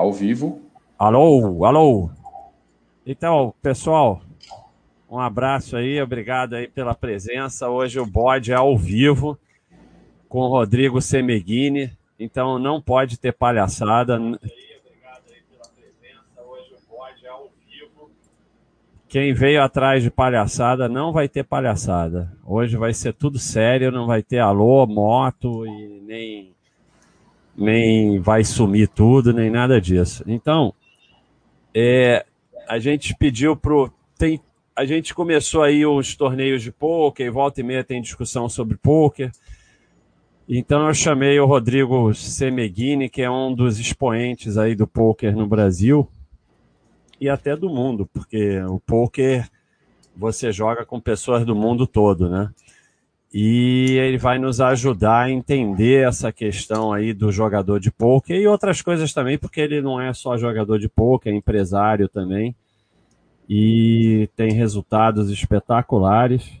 Ao vivo. Alô, alô. Então, pessoal, um abraço aí, obrigado aí pela presença. Hoje o bode é ao vivo com o Rodrigo Semeghini, então não pode ter palhaçada. Quem veio atrás de palhaçada não vai ter palhaçada. Hoje vai ser tudo sério, não vai ter alô, moto e nem nem vai sumir tudo, nem nada disso. Então, é, a gente pediu pro tem a gente começou aí os torneios de pôquer, e volta e meia tem discussão sobre pôquer. Então eu chamei o Rodrigo Semeghini, que é um dos expoentes aí do pôquer no Brasil e até do mundo, porque o pôquer você joga com pessoas do mundo todo, né? E ele vai nos ajudar a entender essa questão aí do jogador de pôquer e outras coisas também, porque ele não é só jogador de pôquer, é empresário também. E tem resultados espetaculares.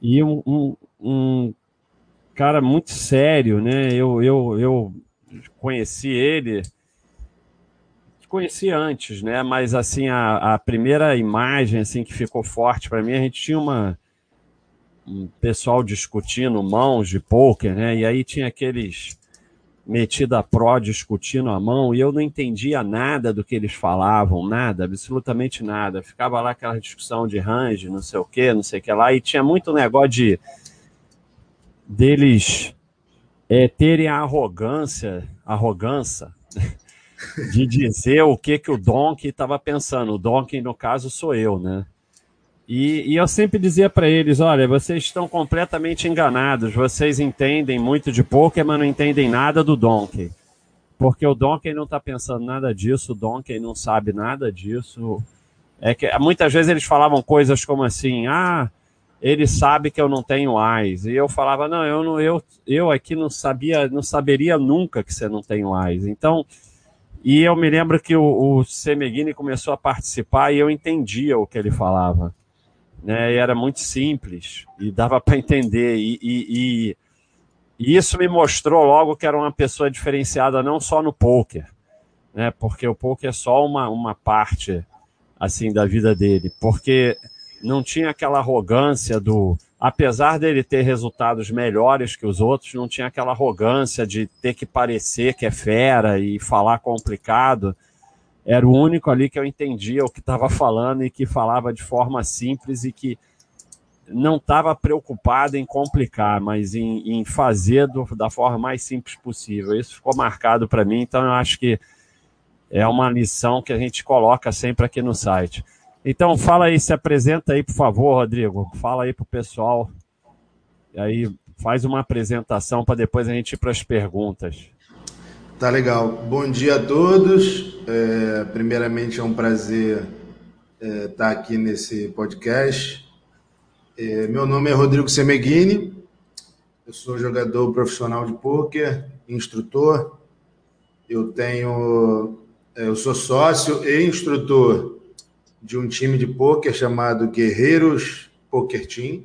E um, um, um cara muito sério, né? Eu, eu, eu conheci ele, conheci antes, né? Mas assim a, a primeira imagem assim que ficou forte para mim, a gente tinha uma um pessoal discutindo mãos de poker, né? E aí tinha aqueles metida pró discutindo a mão e eu não entendia nada do que eles falavam, nada, absolutamente nada. Ficava lá aquela discussão de range, não sei o que, não sei o que lá, e tinha muito negócio de deles é, terem a arrogância, arrogância de dizer o que que o Donkey estava pensando. O Donkey, no caso, sou eu, né? E, e eu sempre dizia para eles: olha, vocês estão completamente enganados. Vocês entendem muito de poker, mas não entendem nada do Donkey. Porque o Donkey não está pensando nada disso, o Donkey não sabe nada disso. É que muitas vezes eles falavam coisas como assim: ah, ele sabe que eu não tenho AIS. E eu falava, não, eu não, eu, eu aqui não sabia, não saberia nunca que você não tem AIS. Então, e eu me lembro que o, o Semeghini começou a participar e eu entendia o que ele falava. Né? E era muito simples e dava para entender. E, e, e, isso me mostrou logo que era uma pessoa diferenciada não só no poker, né? porque o poker é só uma, uma parte assim da vida dele. Porque não tinha aquela arrogância do. Apesar dele ter resultados melhores que os outros, não tinha aquela arrogância de ter que parecer que é fera e falar complicado. Era o único ali que eu entendia o que estava falando e que falava de forma simples e que não estava preocupado em complicar, mas em, em fazer do, da forma mais simples possível. Isso ficou marcado para mim, então eu acho que é uma lição que a gente coloca sempre aqui no site. Então, fala aí, se apresenta aí, por favor, Rodrigo. Fala aí pro pessoal. E aí, faz uma apresentação para depois a gente ir para as perguntas. Tá legal. Bom dia a todos. É, primeiramente, é um prazer estar é, tá aqui nesse podcast. É, meu nome é Rodrigo Semeghini. Eu sou jogador profissional de pôquer, instrutor. Eu tenho, é, eu sou sócio e instrutor de um time de pôquer chamado Guerreiros Poker Team,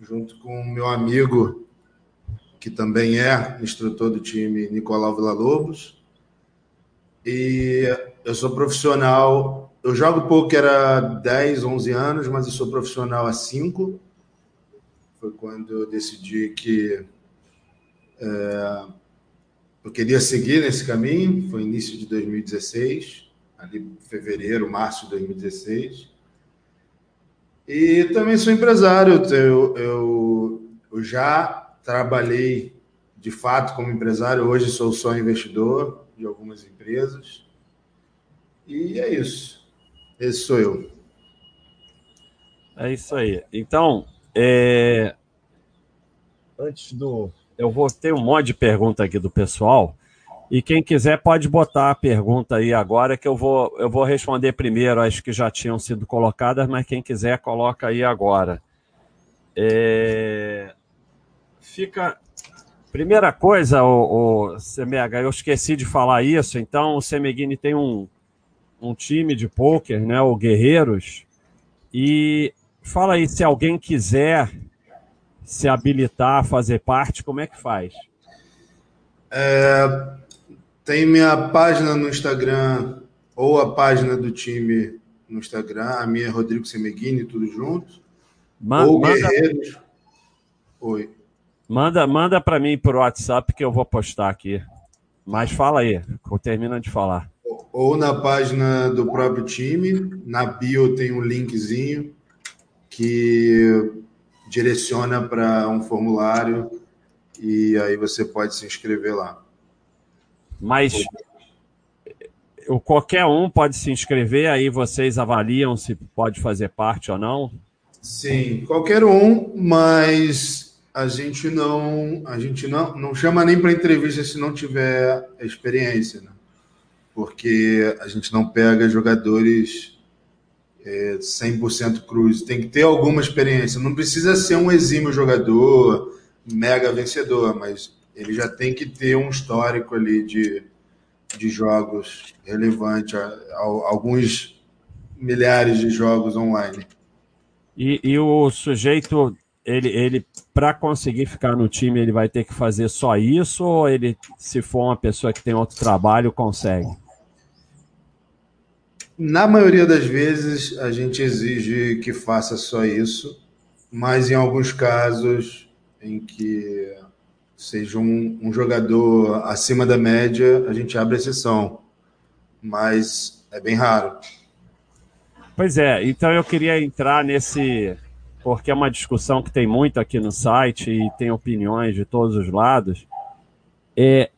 junto com meu amigo, que também é instrutor do time, Nicolau Villa-Lobos. E eu sou profissional, eu jogo pôquer há 10, 11 anos, mas eu sou profissional há 5. Foi quando eu decidi que é, eu queria seguir nesse caminho, foi início de 2016 ali fevereiro, março de 2016. E também sou empresário, eu, eu, eu já trabalhei de fato como empresário, hoje sou só investidor de algumas empresas. E é isso. Esse sou eu. É isso aí. Então, é... antes do. Eu vou ter um monte de pergunta aqui do pessoal. E quem quiser pode botar a pergunta aí agora, que eu vou, eu vou responder primeiro as que já tinham sido colocadas, mas quem quiser coloca aí agora. É... Fica. Primeira coisa, o, o Semega, eu esqueci de falar isso, então o Semeghini tem um, um time de pôquer, né, o Guerreiros, e fala aí, se alguém quiser se habilitar a fazer parte, como é que faz? É, Tem minha página no Instagram ou a página do time no Instagram. A minha é Rodrigo Semeghini, tudo junto. Ma ou manda, Guerreiros. Oi. Manda, manda para mim por WhatsApp que eu vou postar aqui. Mas fala aí, termina de falar. Ou na página do próprio time, na bio tem um linkzinho que direciona para um formulário e aí você pode se inscrever lá. Mas qualquer um pode se inscrever, aí vocês avaliam se pode fazer parte ou não? Sim, qualquer um, mas a gente não, a gente não, não chama nem para entrevista se não tiver experiência, né? Porque a gente não pega jogadores é, 100% cruz. Tem que ter alguma experiência. Não precisa ser um exímio jogador, mega vencedor, mas ele já tem que ter um histórico ali de, de jogos relevante, alguns milhares de jogos online. E, e o sujeito, ele, ele para conseguir ficar no time, ele vai ter que fazer só isso ou ele, se for uma pessoa que tem outro trabalho, consegue? Na maioria das vezes, a gente exige que faça só isso, mas em alguns casos em que seja um, um jogador acima da média, a gente abre exceção, mas é bem raro. Pois é, então eu queria entrar nesse, porque é uma discussão que tem muito aqui no site e tem opiniões de todos os lados. É,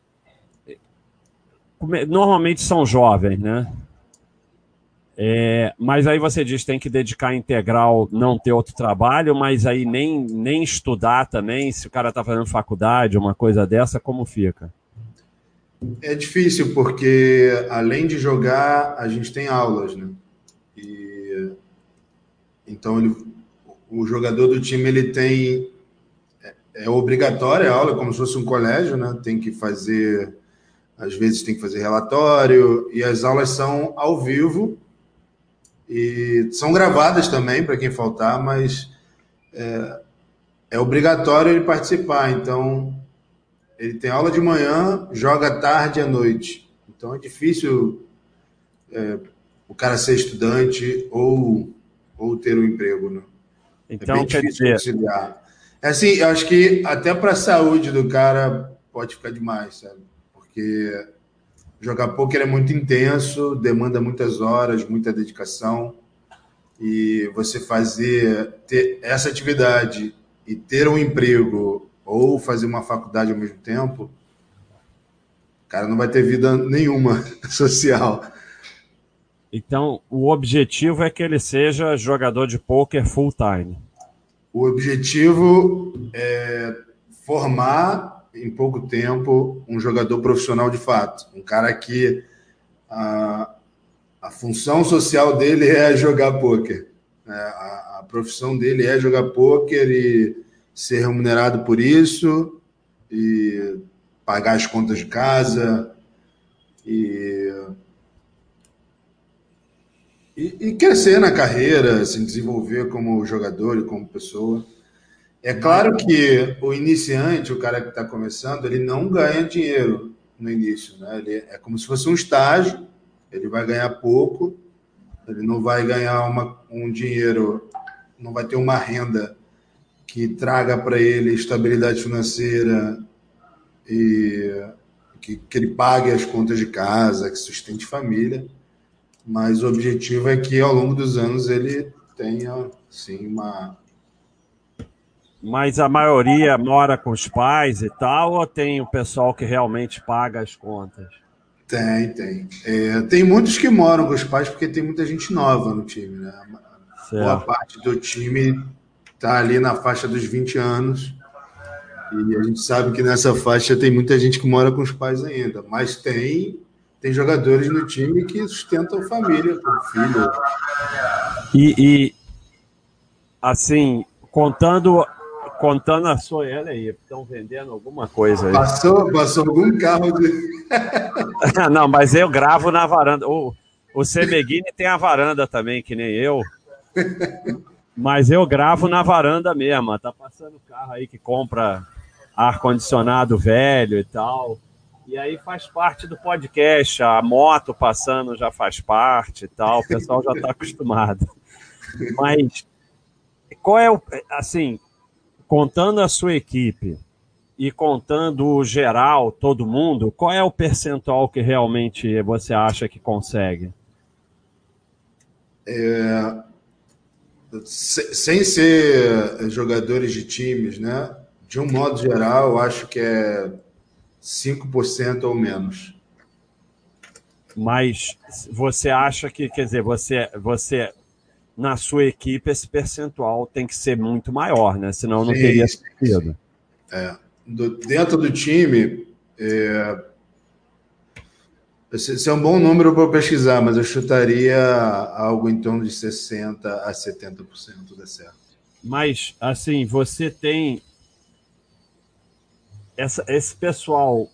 normalmente são jovens, né? É, mas aí você diz tem que dedicar integral, não ter outro trabalho, mas aí nem, nem estudar também, se o cara está fazendo faculdade, uma coisa dessa, como fica? É difícil, porque além de jogar, a gente tem aulas, né? E, então ele, o jogador do time ele tem é, é obrigatória a aula, como se fosse um colégio, né? Tem que fazer, às vezes tem que fazer relatório, e as aulas são ao vivo e são gravadas também para quem faltar, mas é, é, obrigatório ele participar. Então, ele tem aula de manhã, joga tarde à noite. Então, é difícil é, o cara ser estudante ou, ou ter um emprego. Né? Então, é quer dizer... conciliar. É assim, eu acho que até para a saúde do cara pode ficar demais, sabe? Porque Jogar poker é muito intenso, demanda muitas horas, muita dedicação. E você fazer ter essa atividade e ter um emprego ou fazer uma faculdade ao mesmo tempo, o cara não vai ter vida nenhuma social. Então, o objetivo é que ele seja jogador de poker full time. O objetivo é formar em pouco tempo um jogador profissional de fato. Um cara que a, a função social dele é jogar pôquer. É, a, a, profissão dele é jogar pôquer e ser remunerado por isso e pagar as contas de casa e, e, e crescer na carreira, se desenvolver como jogador e como pessoa. É claro que o iniciante, o cara que está começando, ele não ganha dinheiro no início, né? Ele é como se fosse um estágio, ele vai ganhar pouco, ele não vai ganhar uma, um dinheiro, não vai ter uma renda que traga para ele estabilidade financeira e que, que ele pague as contas de casa, que sustente família. Mas o objetivo é que ao longo dos anos ele tenha sim uma mas a maioria mora com os pais e tal, ou tem o pessoal que realmente paga as contas? Tem, tem. É, tem muitos que moram com os pais porque tem muita gente nova no time, né? Certo. Boa parte do time está ali na faixa dos 20 anos. E a gente sabe que nessa faixa tem muita gente que mora com os pais ainda. Mas tem, tem jogadores no time que sustentam família com filho. E, e assim, contando contando a sua, olha aí, estão vendendo alguma coisa aí. Passou, passou algum carro de. Não, mas eu gravo na varanda. O, o Semeghini tem a varanda também, que nem eu. Mas eu gravo na varanda mesmo. Tá passando carro aí que compra ar-condicionado velho e tal. E aí faz parte do podcast, a moto passando já faz parte e tal, o pessoal já está acostumado. Mas qual é o. Assim, contando a sua equipe e contando o geral, todo mundo, qual é o percentual que realmente você acha que consegue? É, sem ser jogadores de times, né? De um modo geral, eu acho que é 5% ou menos. Mas você acha que, quer dizer, você, você na sua equipe esse percentual tem que ser muito maior, né? Senão não sim, teria sentido. É. Do, dentro do time, é, esse é um bom número para pesquisar, mas eu chutaria algo em torno de 60% a 70% da certo. Mas, assim, você tem essa, esse pessoal,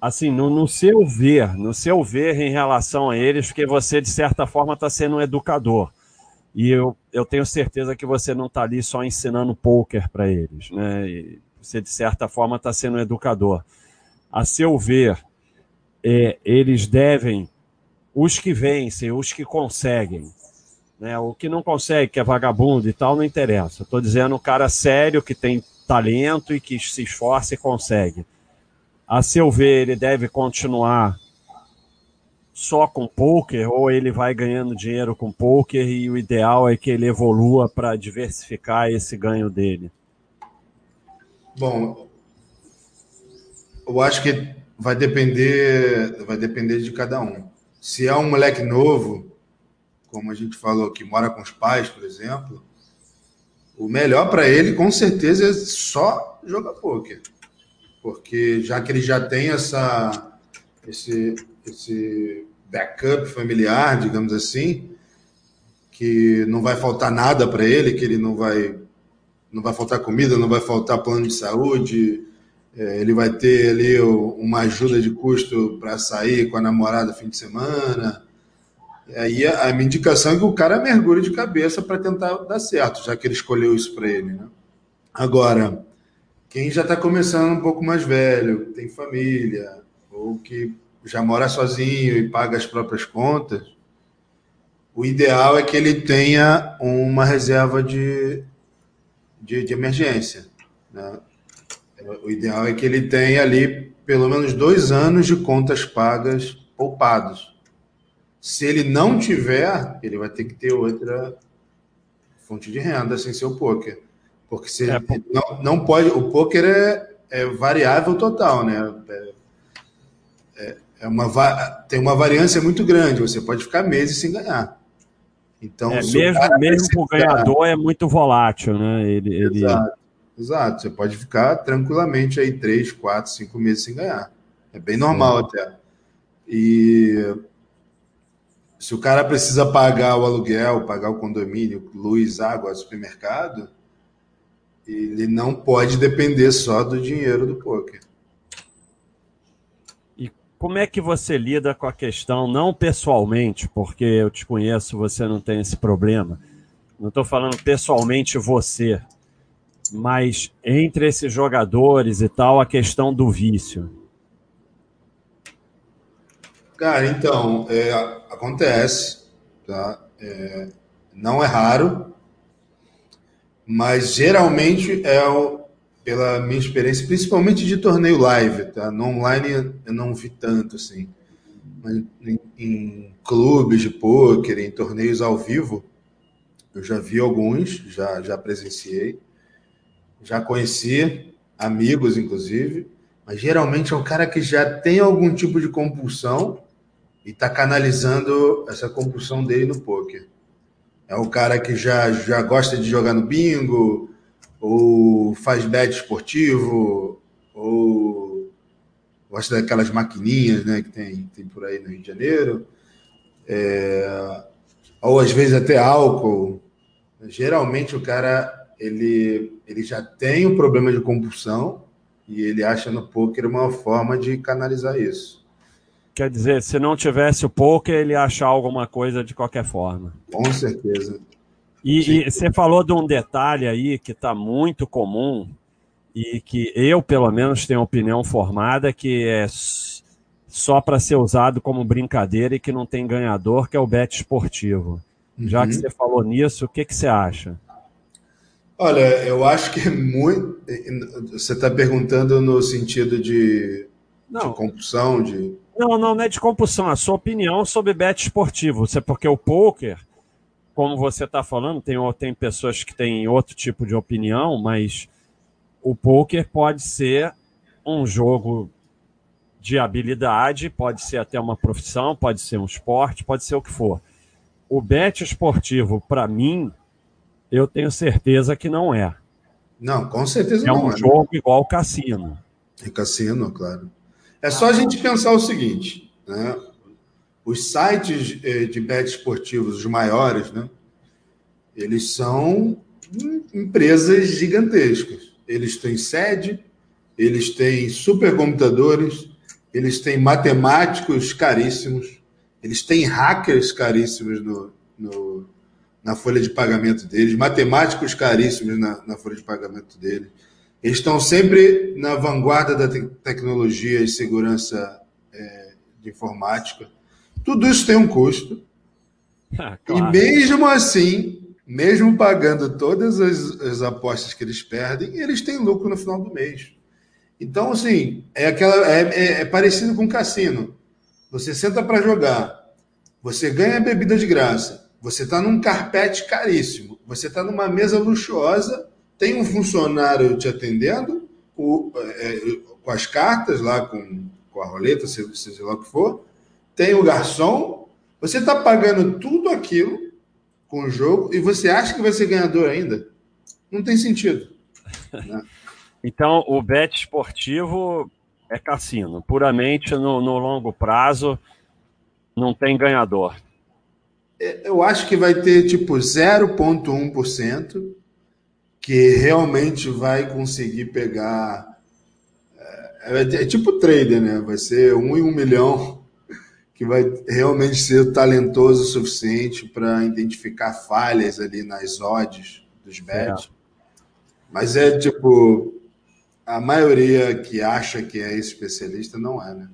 assim, no, no seu ver, no seu ver em relação a eles, porque você, de certa forma, está sendo um educador. E eu, eu tenho certeza que você não está ali só ensinando poker para eles, né? E você, de certa forma, está sendo um educador. A seu ver, é, eles devem, os que vencem, os que conseguem, né? o que não consegue, que é vagabundo e tal, não interessa. Estou dizendo o cara sério, que tem talento e que se esforça e consegue. A seu ver, ele deve continuar só com poker ou ele vai ganhando dinheiro com poker e o ideal é que ele evolua para diversificar esse ganho dele? Bom, eu acho que vai depender, vai depender de cada um. Se é um moleque novo, como a gente falou, que mora com os pais, por exemplo, o melhor para ele, com certeza, é só jogar poker. Porque já que ele já tem essa, esse, esse backup familiar, digamos assim, que não vai faltar nada para ele, que ele não vai, não vai faltar comida, não vai faltar plano de saúde, é, ele vai ter ali uma ajuda de custo para sair com a namorada fim de semana. Aí a, a minha indicação é que o cara mergulhe de cabeça para tentar dar certo, já que ele escolheu isso para ele. Né? Agora, quem já está começando um pouco mais velho, tem família, ou que já mora sozinho e paga as próprias contas, o ideal é que ele tenha uma reserva de, de, de emergência. Né? O ideal é que ele tenha ali pelo menos dois anos de contas pagas poupados. Se ele não tiver, ele vai ter que ter outra fonte de renda sem ser o poker. Porque se é, não, não pode. O poker é, é variável total, né? É, é, é uma, tem uma variância muito grande. Você pode ficar meses sem ganhar. Então, é, mesmo, mesmo o ganhador é muito volátil, né? Ele, ele... Exato. Exato, você pode ficar tranquilamente aí três, quatro, cinco meses sem ganhar. É bem normal até. E se o cara precisa pagar o aluguel, pagar o condomínio, luz, água, supermercado, ele não pode depender só do dinheiro do poker. E como é que você lida com a questão, não pessoalmente, porque eu te conheço, você não tem esse problema. Não estou falando pessoalmente você, mas entre esses jogadores e tal, a questão do vício. Cara, então, é, acontece, tá? É, não é raro, mas geralmente é o, pela minha experiência, principalmente de torneio live, tá? No online eu não vi tanto, assim. Mas em, em clubes de pôquer, em torneios ao vivo, eu já vi alguns, já, já presenciei já conheci, amigos inclusive, mas geralmente é um cara que já tem algum tipo de compulsão e está canalizando essa compulsão dele no poker. É o cara que já, já gosta de jogar no bingo, ou faz bet esportivo, ou gosta daquelas maquininhas né, que tem, tem por aí no Rio de Janeiro, é, ou às vezes até álcool. Geralmente o cara ele, ele já tem um problema de compulsão e ele acha no poker uma forma de canalizar isso. Quer dizer, se não tivesse o poker, ele ia achar alguma coisa de qualquer forma. Com certeza. E, e você falou de um detalhe aí que está muito comum e que eu, pelo menos, tenho opinião formada que é só para ser usado como brincadeira e que não tem ganhador, que é o bet esportivo. Uhum. Já que você falou nisso, o que, que você acha? Olha, eu acho que é muito. Você está perguntando no sentido de, não. de compulsão, de. Não, não, não é de compulsão. A sua opinião sobre bet esportivo. Você, porque o poker, como você está falando, tem, tem pessoas que têm outro tipo de opinião, mas o poker pode ser um jogo de habilidade, pode ser até uma profissão, pode ser um esporte, pode ser o que for. O bet esportivo, para mim, eu tenho certeza que não é. Não, com certeza é não um é. um jogo igual ao cassino. É cassino, claro. É só a gente pensar o seguinte, né? Os sites eh, de bet esportivos, os maiores, né? Eles são empresas gigantescas. Eles têm sede, eles têm supercomputadores, eles têm matemáticos caríssimos, eles têm hackers caríssimos no, no, na folha de pagamento deles, matemáticos caríssimos na, na folha de pagamento deles. Eles estão sempre na vanguarda da te tecnologia e segurança é, de informática. Tudo isso tem um custo. Ah, claro. E mesmo assim, mesmo pagando todas as, as apostas que eles perdem, eles têm lucro no final do mês. Então, assim, é, aquela, é, é, é parecido com cassino. Você senta para jogar, você ganha bebida de graça, você está num carpete caríssimo, você está numa mesa luxuosa, tem um funcionário te atendendo o, é, com as cartas lá, com, com a roleta, seja, seja lá o que for, tem o garçom, você está pagando tudo aquilo com o jogo e você acha que vai ser ganhador ainda? Não tem sentido. Né? Então, o bet esportivo é cassino. Puramente no, no longo prazo, não tem ganhador. É, eu acho que vai ter tipo 0,1% que realmente vai conseguir pegar. É, é, é, tipo trader, né? Vai ser um em um milhão que vai realmente ser talentoso o suficiente para identificar falhas ali nas odds dos bets. É. Mas é tipo, a maioria que acha que é especialista não é, né?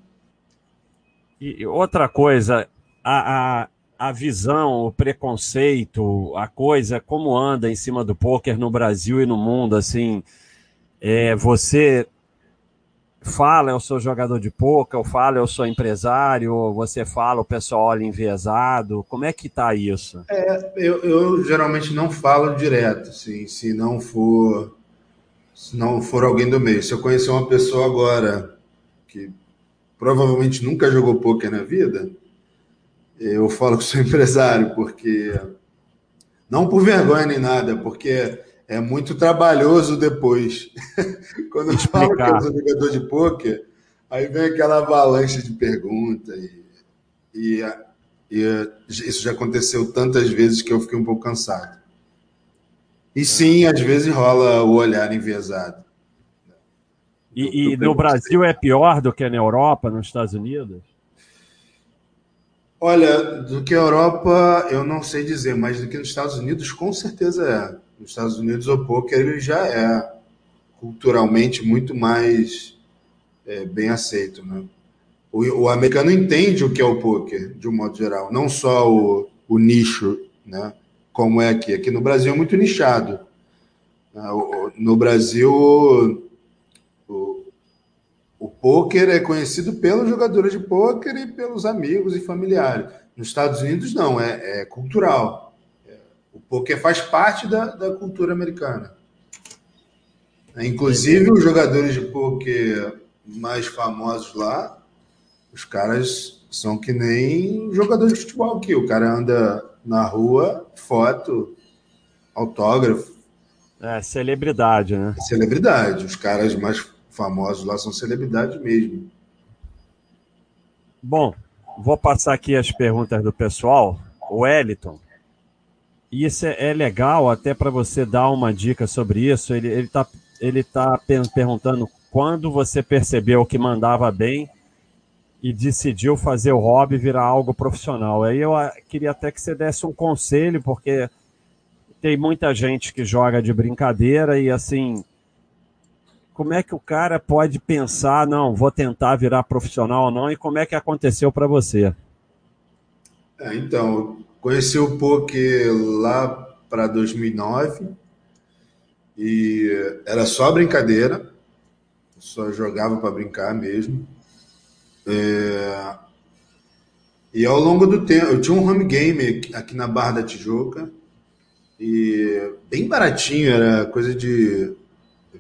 E outra coisa, a, a, a visão, o preconceito, a coisa, como anda em cima do poker no Brasil e no mundo, assim, é, você fala, eu sou jogador de poker, eu falo, eu sou empresário, você fala, o pessoal olha enviesado, como é que tá isso? É, eu, eu geralmente não falo direto, assim, se não for se não for alguém do meio. Se eu conhecer uma pessoa agora que provavelmente nunca jogou poker na vida, eu falo que sou empresário, porque não por vergonha nem nada, porque é muito trabalhoso depois. Quando eu falo que eu sou jogador de poker, aí vem aquela avalanche de perguntas e, e, e isso já aconteceu tantas vezes que eu fiquei um pouco cansado. E sim, às vezes rola o olhar enviesado. E, e no Brasil é pior do que na Europa, nos Estados Unidos? Olha, do que a Europa eu não sei dizer, mas do que nos Estados Unidos com certeza é. Nos Estados Unidos o poker ele já é culturalmente muito mais é, bem aceito, né? O, o, americano entende o que é o poker, de um modo geral, não só o, o nicho, né? como é aqui. Aqui no Brasil é muito nichado. Né? No Brasil, pôquer é conhecido pelos jogadores de pôquer e pelos amigos e familiares. Nos Estados Unidos, não, é, é cultural. O pôquer faz parte da, da cultura americana. Inclusive, os jogadores de pôquer mais famosos lá, os caras são que nem jogadores de futebol aqui. O cara anda na rua, foto, autógrafo. É, celebridade, né? Celebridade. Os caras mais famosos lá são celebridade mesmo. Bom, vou passar aqui as perguntas do pessoal. O Wellington. Isso é, é legal até para você dar uma dica sobre isso. Ele está ele tá perguntando quando você percebeu que mandava bem e decidiu fazer o hobby virar algo profissional. Aí eu ah, queria até que você desse um conselho, porque tem muita gente que joga de brincadeira e assim como é que o cara pode pensar, não, vou tentar virar profissional ou não, e como é que aconteceu para você? É, então, conheci o poker lá para 2009 e era só brincadeira, só jogava para brincar mesmo. É... E ao longo do tempo, eu tinha um home game aqui na Barra da Tijuca e bem baratinho, era coisa de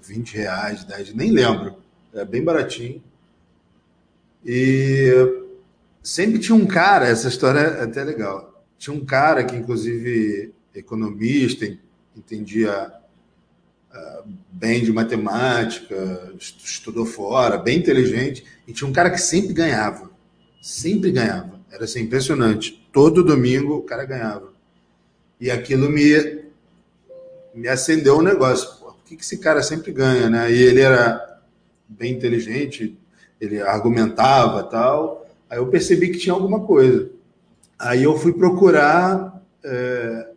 20 reais, 10, nem lembro. É bem baratinho. E sempre tinha um cara, essa história é até legal. Tinha um cara que, inclusive, economista, entendia uh, bem de matemática, estudou fora, bem inteligente, e tinha um cara que sempre ganhava. Sempre ganhava. Era assim, impressionante. Todo domingo o cara ganhava. E aquilo me, me acendeu um negócio que, esse cara sempre ganha, né? E ele era bem inteligente, ele argumentava tal. Aí eu percebi que tinha alguma coisa. Aí eu fui procurar, é,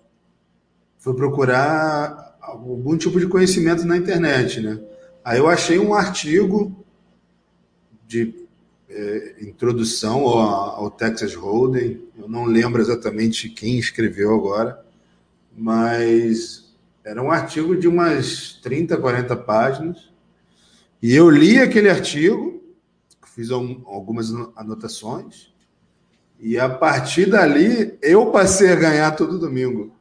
fui procurar algum tipo de conhecimento na internet, né? Aí eu achei um artigo de é, introdução ao, ao, Texas Hold'em. Eu não lembro exatamente quem escreveu agora, mas era um artigo de umas 30, 40 páginas. E eu li aquele artigo, fiz algumas anotações, e a partir dali eu passei a ganhar todo domingo.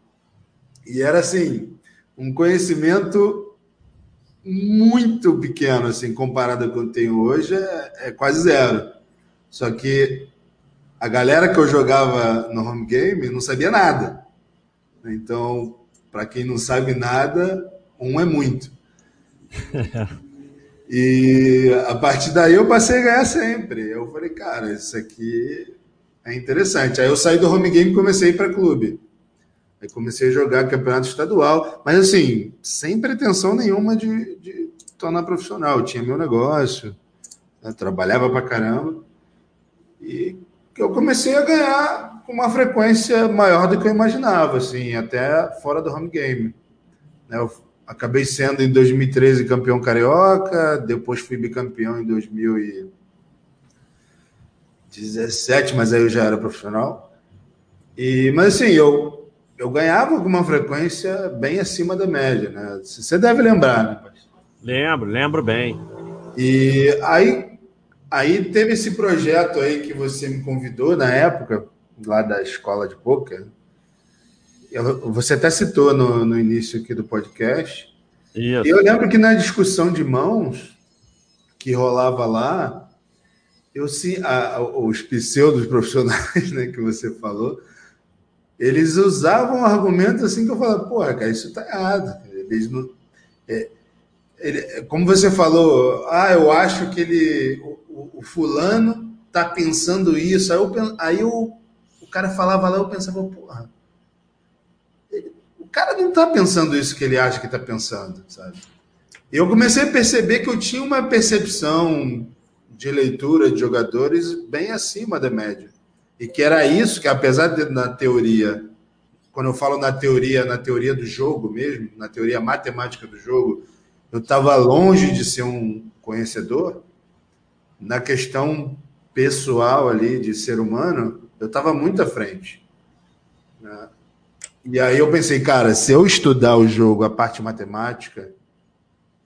E era assim, um conhecimento muito pequeno, assim, comparado com o que eu tenho hoje, é, é quase zero. Só que a galera que eu jogava no home game não sabia nada. Então, para quem não sabe nada, um é muito. e a partir daí eu passei a ganhar sempre. Eu falei, cara, isso aqui é interessante. Aí eu saí do home game e comecei a ir para clube. Aí comecei a jogar campeonato estadual, mas assim, sem pretensão nenhuma de, de tornar profissional. Eu tinha meu negócio, né? trabalhava para caramba. E eu comecei a ganhar com uma frequência maior do que eu imaginava, assim, até fora do home game. Né, eu acabei sendo em 2013 campeão carioca, depois fui bicampeão em 2017, mas aí eu já era profissional. E, mas assim, eu, eu ganhava com uma frequência bem acima da média, né? Você deve lembrar, né, Lembro, lembro bem. E aí, aí teve esse projeto aí que você me convidou na época, lá da escola de poker. Você até citou no, no início aqui do podcast. Isso. E eu lembro que na discussão de mãos que rolava lá, eu sim, a, os pseudos profissionais, né, que você falou, eles usavam um argumento assim que eu falava, porra, cara, isso tá errado. Eles não, é, ele, como você falou, ah, eu acho que ele, o, o fulano tá pensando isso. Aí eu, aí eu cara falava lá, eu pensava, porra, o cara não tá pensando isso que ele acha que tá pensando, sabe? Eu comecei a perceber que eu tinha uma percepção de leitura de jogadores bem acima da média. E que era isso que, apesar de na teoria, quando eu falo na teoria, na teoria do jogo mesmo, na teoria matemática do jogo, eu estava longe de ser um conhecedor, na questão pessoal ali de ser humano, eu estava muito à frente. Né? E aí eu pensei, cara, se eu estudar o jogo, a parte matemática,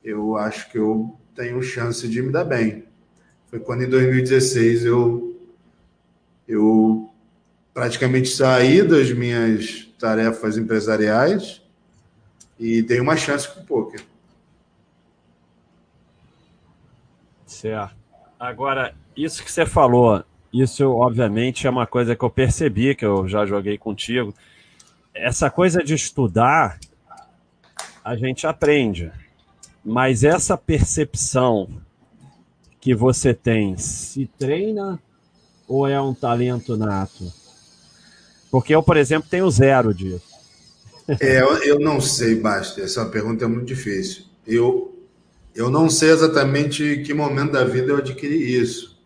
eu acho que eu tenho chance de me dar bem. Foi quando em 2016 eu, eu praticamente saí das minhas tarefas empresariais e dei uma chance com o poker. Certo. Agora, isso que você falou, isso, obviamente, é uma coisa que eu percebi, que eu já joguei contigo. Essa coisa de estudar, a gente aprende. Mas essa percepção que você tem, se treina ou é um talento nato? Porque eu, por exemplo, tenho zero disso. É, eu, eu não sei, Basta. Essa pergunta é muito difícil. Eu, eu não sei exatamente que momento da vida eu adquiri isso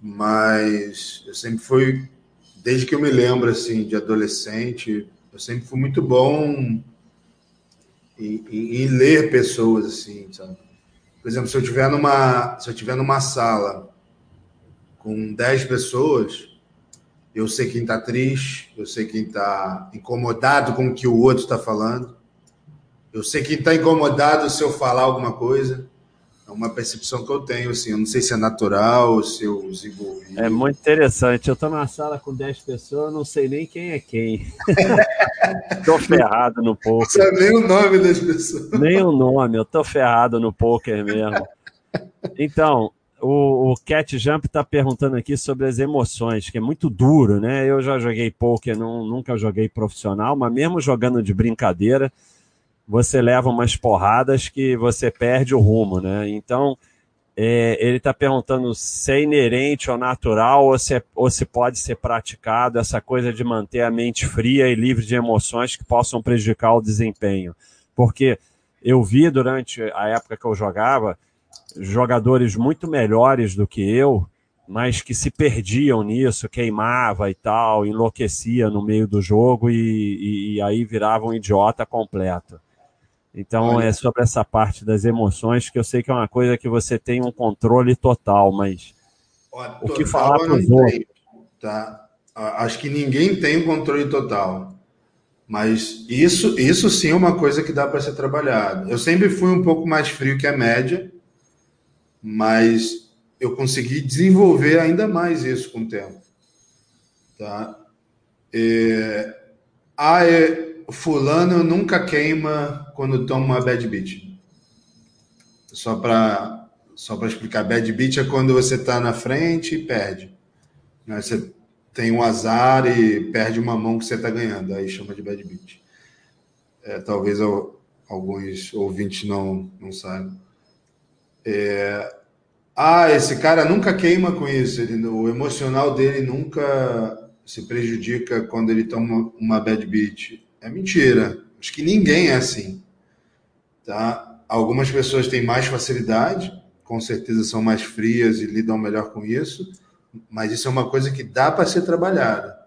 mas eu sempre fui, desde que eu me lembro assim de adolescente, eu sempre fui muito bom em, em, em ler pessoas assim, sabe? Por exemplo, se eu tiver numa, se eu tiver numa sala com 10 pessoas, eu sei quem está triste, eu sei quem está incomodado com o que o outro está falando, eu sei quem está incomodado se eu falar alguma coisa. É uma percepção que eu tenho, assim. Eu não sei se é natural, se eu desenvolvi. É muito interessante. Eu estou numa sala com 10 pessoas, eu não sei nem quem é quem. Estou ferrado no poker. Não nem o nome das pessoas. Nem o nome, eu estou ferrado no poker mesmo. Então, o, o Cat Jump está perguntando aqui sobre as emoções, que é muito duro, né? Eu já joguei poker, não, nunca joguei profissional, mas mesmo jogando de brincadeira, você leva umas porradas que você perde o rumo, né? Então, é, ele está perguntando se é inerente ou natural ou se, é, ou se pode ser praticado essa coisa de manter a mente fria e livre de emoções que possam prejudicar o desempenho. Porque eu vi durante a época que eu jogava jogadores muito melhores do que eu, mas que se perdiam nisso, queimava e tal, enlouquecia no meio do jogo e, e, e aí virava um idiota completo. Então Olha. é sobre essa parte das emoções que eu sei que é uma coisa que você tem um controle total, mas Olha, o que falar para os outros? Tá? Acho que ninguém tem um controle total. Mas isso, isso sim é uma coisa que dá para ser trabalhado. Eu sempre fui um pouco mais frio que a média, mas eu consegui desenvolver ainda mais isso com o tempo. Tá? É, ah, é, fulano nunca queima quando toma uma bad beat. Só para só explicar, bad beat é quando você está na frente e perde. Né? Você tem um azar e perde uma mão que você está ganhando, aí chama de bad beat. É, talvez alguns ouvintes não, não saibam. É... Ah, esse cara nunca queima com isso, ele, o emocional dele nunca se prejudica quando ele toma uma bad beat. É mentira. Acho que ninguém é assim. Tá? Algumas pessoas têm mais facilidade, com certeza são mais frias e lidam melhor com isso, mas isso é uma coisa que dá para ser trabalhada.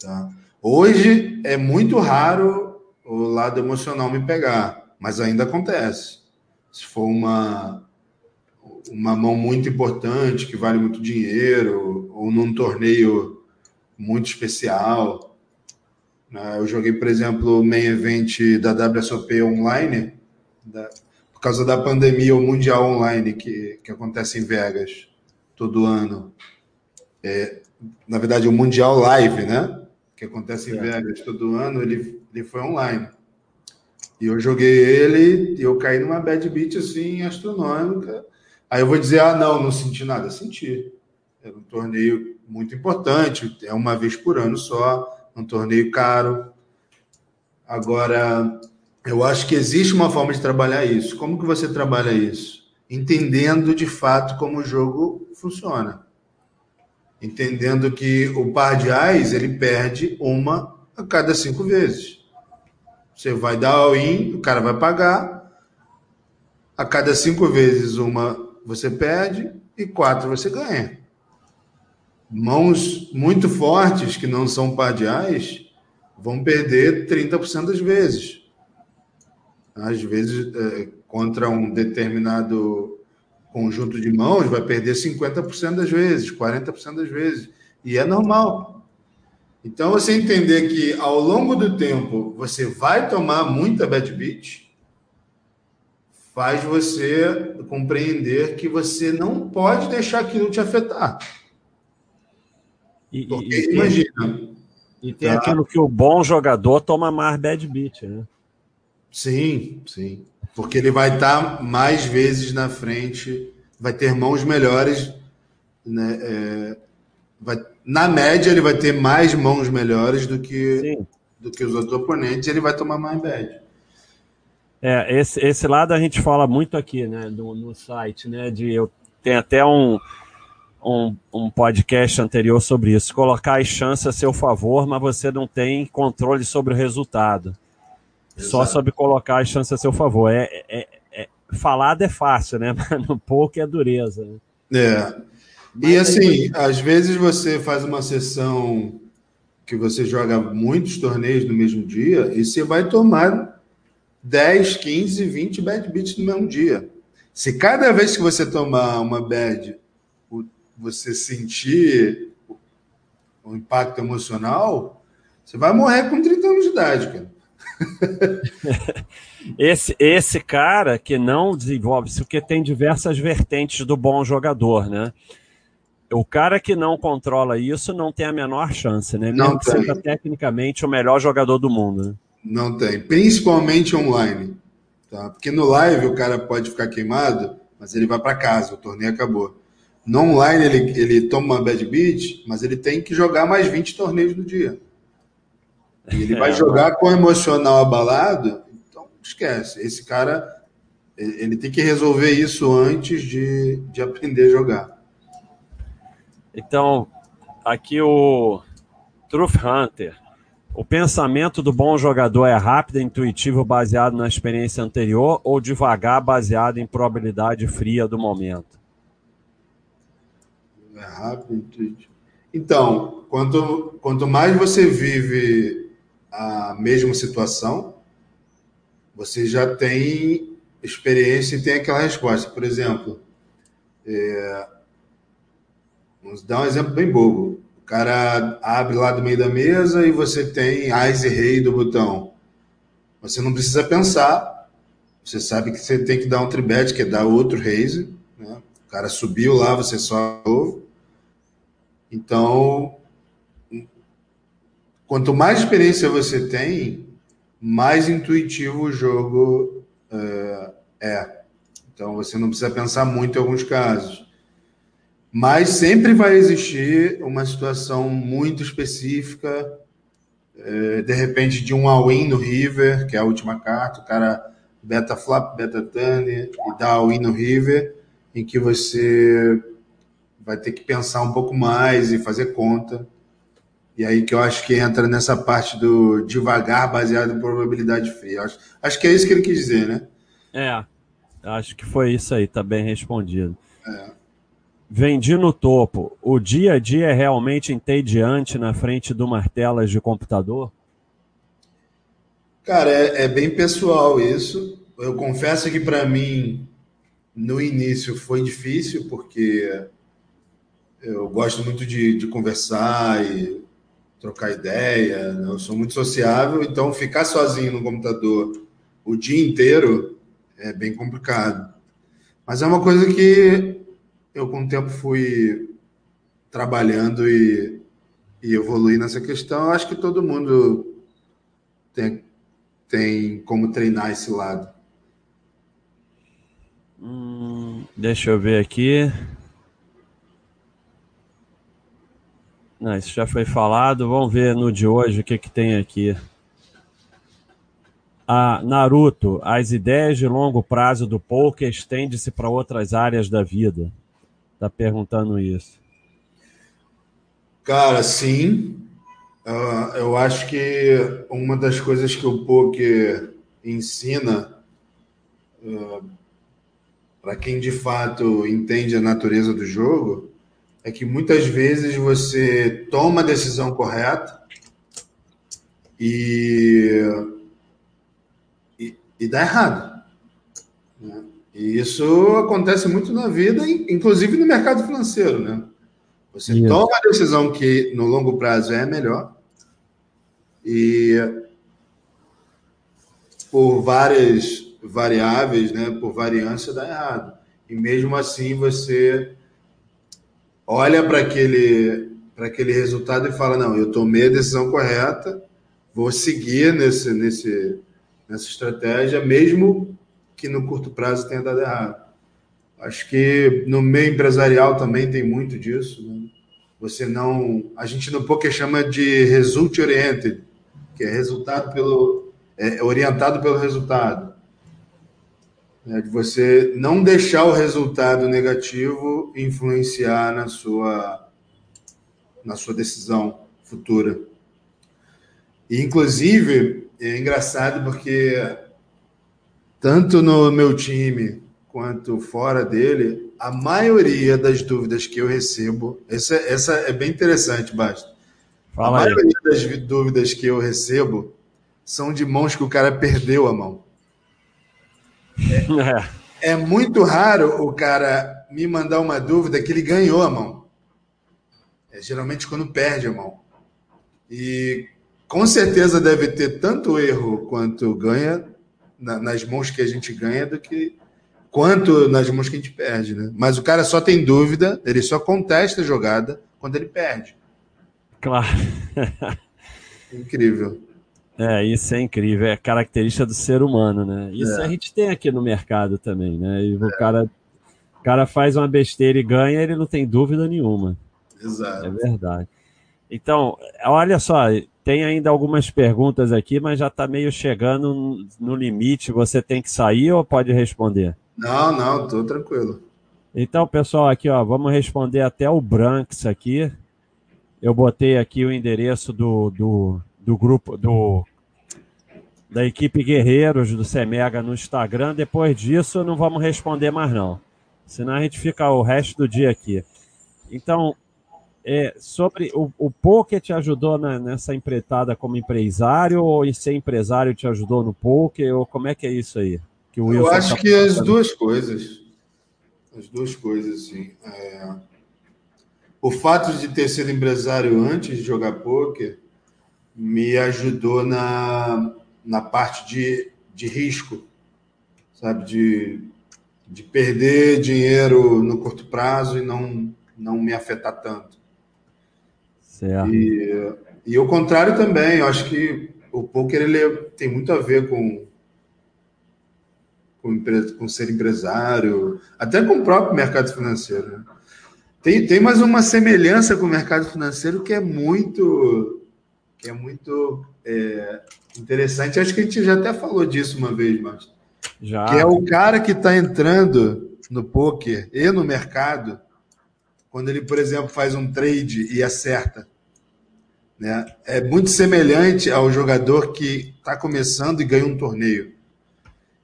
Tá? Hoje é muito raro o lado emocional me pegar, mas ainda acontece. Se for uma, uma mão muito importante, que vale muito dinheiro, ou num torneio muito especial? Eu joguei, por exemplo, o main event da WSOP online, da, por causa da pandemia, o Mundial Online, que, que acontece em Vegas todo ano. É, na verdade, o Mundial Live, né? Que acontece em é. Vegas todo ano, ele, ele foi online. E eu joguei ele e eu caí numa bad beat assim, astronômica. Aí eu vou dizer, ah, não, não senti nada. Senti. Era um torneio muito importante, é uma vez por ano só um torneio caro. Agora, eu acho que existe uma forma de trabalhar isso. Como que você trabalha isso? Entendendo de fato como o jogo funciona. Entendendo que o par de ais ele perde uma a cada cinco vezes. Você vai dar all-in, o cara vai pagar. A cada cinco vezes uma você perde e quatro você ganha mãos muito fortes, que não são pardiais, vão perder 30% das vezes. Às vezes, é, contra um determinado conjunto de mãos, vai perder 50% das vezes, 40% das vezes. E é normal. Então, você entender que ao longo do tempo você vai tomar muita bad beat, faz você compreender que você não pode deixar aquilo te afetar. E, e, imagina. E tem tá? aquilo que o bom jogador toma mais bad beat, né? Sim, sim. Porque ele vai estar mais vezes na frente, vai ter mãos melhores, né? É, vai, na média, ele vai ter mais mãos melhores do que, do que os outros oponentes, ele vai tomar mais bad. É, esse, esse lado a gente fala muito aqui, né, no, no site, né, de eu tem até um, um, um podcast anterior sobre isso. Colocar as chances a seu favor, mas você não tem controle sobre o resultado. Exato. Só sobre colocar as chances a seu favor. É, é, é, falado é fácil, né? Mas no pouco é dureza. Né? É. Mas e assim, aí... às vezes você faz uma sessão que você joga muitos torneios no mesmo dia e você vai tomar 10, 15, 20 bad beats no mesmo dia. Se cada vez que você tomar uma bad, você sentir o impacto emocional, você vai morrer com 30 anos de idade, cara. esse, esse cara que não desenvolve isso, porque tem diversas vertentes do bom jogador, né? O cara que não controla isso não tem a menor chance, né? Mesmo Não que tem. seja tecnicamente o melhor jogador do mundo. Né? Não tem, principalmente online. Tá? Porque no live o cara pode ficar queimado, mas ele vai para casa, o torneio acabou. No online ele, ele toma uma bad beat, mas ele tem que jogar mais 20 torneios no dia. E ele vai É, jogar com o emocional abalado, então esquece. Esse cara, ele tem que resolver isso antes de, de aprender a jogar. Então, aqui o Truth Hunter. O pensamento do bom jogador é rápido e intuitivo, baseado na experiência anterior, ou devagar, baseado em probabilidade fria do momento? É. Então, quanto, quanto mais você vive a mesma situação, você já tem experiência e tem aquela resposta. Por exemplo, é, vamos dar um exemplo bem bobo. O cara abre lá do meio da mesa e você tem Ice e Rei do botão. Você não precisa pensar. Você sabe que você tem que dar um tribet, que é dar outro raise. Né? O cara subiu lá, você só novo. Então, quanto mais experiência você tem, mais intuitivo o jogo é, é. Então, você não precisa pensar muito em alguns casos. Mas sempre vai existir uma situação muito específica, é, de repente, de um all-in no River, que é a última carta, o cara beta flop, beta turn e dá all-in no River, em que você vai ter que pensar um pouco mais e fazer conta. E aí que eu acho que entra nessa parte do devagar baseado em probabilidade fria. Acho, acho que é isso que ele quis dizer, né? É, acho que foi isso aí, tá bem respondido. Vendi no topo. O dia a dia é realmente entediante na frente de umas telas de computador? Cara, é, é bem pessoal isso. Eu confesso que para mim, no início, foi difícil, porque eu gosto muito de, de conversar e trocar ideia. né? Eu sou muito sociável, então ficar sozinho no computador o dia inteiro é bem complicado. Mas é uma coisa que eu, com o tempo, fui trabalhando e, e evoluir nessa questão. Eu acho que todo mundo tem, tem como treinar esse lado. Hum, deixa eu ver aqui. Não, isso já foi falado. Vamos ver no de hoje o que, que tem aqui. Ah, Naruto, as ideias de longo prazo do poker estende-se para outras áreas da vida. Tá perguntando isso. Cara, sim. Ah, eu acho que uma das coisas que o poker ensina para quem de fato entende a natureza do jogo é que muitas vezes você toma a decisão correta e, e, e dá errado. né? E isso acontece muito na vida, in- inclusive no mercado financeiro, né? Você Isso. toma a decisão que no longo prazo é melhor e por várias variáveis, né, por variância dá errado. E mesmo assim você olha para aquele para aquele resultado e fala: "Não, eu tomei a decisão correta, vou seguir nesse nesse nessa estratégia mesmo que no curto prazo tenha dado errado". Acho que no meio empresarial também tem muito disso, né? Você não, a gente no poker chama de result oriented, que é resultado pelo é orientado pelo resultado. É de você não deixar o resultado negativo influenciar na sua na sua decisão futura. E inclusive é engraçado porque tanto no meu time quanto fora dele, a maioria das dúvidas que eu recebo, essa, essa é bem interessante, Basta. A Fala aí. maioria das vi- dúvidas que eu recebo são de mãos que o cara perdeu a mão. É. é muito raro o cara me mandar uma dúvida que ele ganhou a mão. É geralmente quando perde a mão. E com certeza deve ter tanto erro quanto ganha na, nas mãos que a gente ganha do que quanto nas mãos que a gente perde, né? Mas o cara só tem dúvida, ele só contesta a jogada quando ele perde. Claro. Incrível. É, isso é incrível, é característica do ser humano, né? Isso é. a gente tem aqui no mercado também, né? E o é. cara, o cara faz uma besteira e ganha, ele não tem dúvida nenhuma. Exato. É verdade. Então, olha só, tem ainda algumas perguntas aqui, mas já está meio chegando no limite. Você tem que sair ou pode responder? Não, não, tô tranquilo. Então, pessoal, aqui, ó, vamos responder até o Branks aqui. Eu botei aqui o endereço do, do, do grupo, do da equipe Guerreiros do Semega no Instagram. Depois disso, não vamos responder mais não. Senão a gente fica o resto do dia aqui. Então, é, sobre o, o poker te ajudou na, nessa empreitada como empresário ou em ser empresário te ajudou no poker ou como é que é isso aí? Que Eu acho tá que as duas coisas, as duas coisas, sim. É... O fato de ter sido empresário antes de jogar poker me ajudou na, na parte de, de risco, sabe, de, de perder dinheiro no curto prazo e não não me afetar tanto. Certo. E, e o contrário também, eu acho que o poker ele é, tem muito a ver com, com, com ser empresário, até com o próprio mercado financeiro. Né? Tem, tem mais uma semelhança com o mercado financeiro que é muito, que é muito é, interessante. Acho que a gente já até falou disso uma vez, mas já. que é o cara que está entrando no poker e no mercado quando ele, por exemplo, faz um trade e acerta. Né? É muito semelhante ao jogador que está começando e ganha um torneio.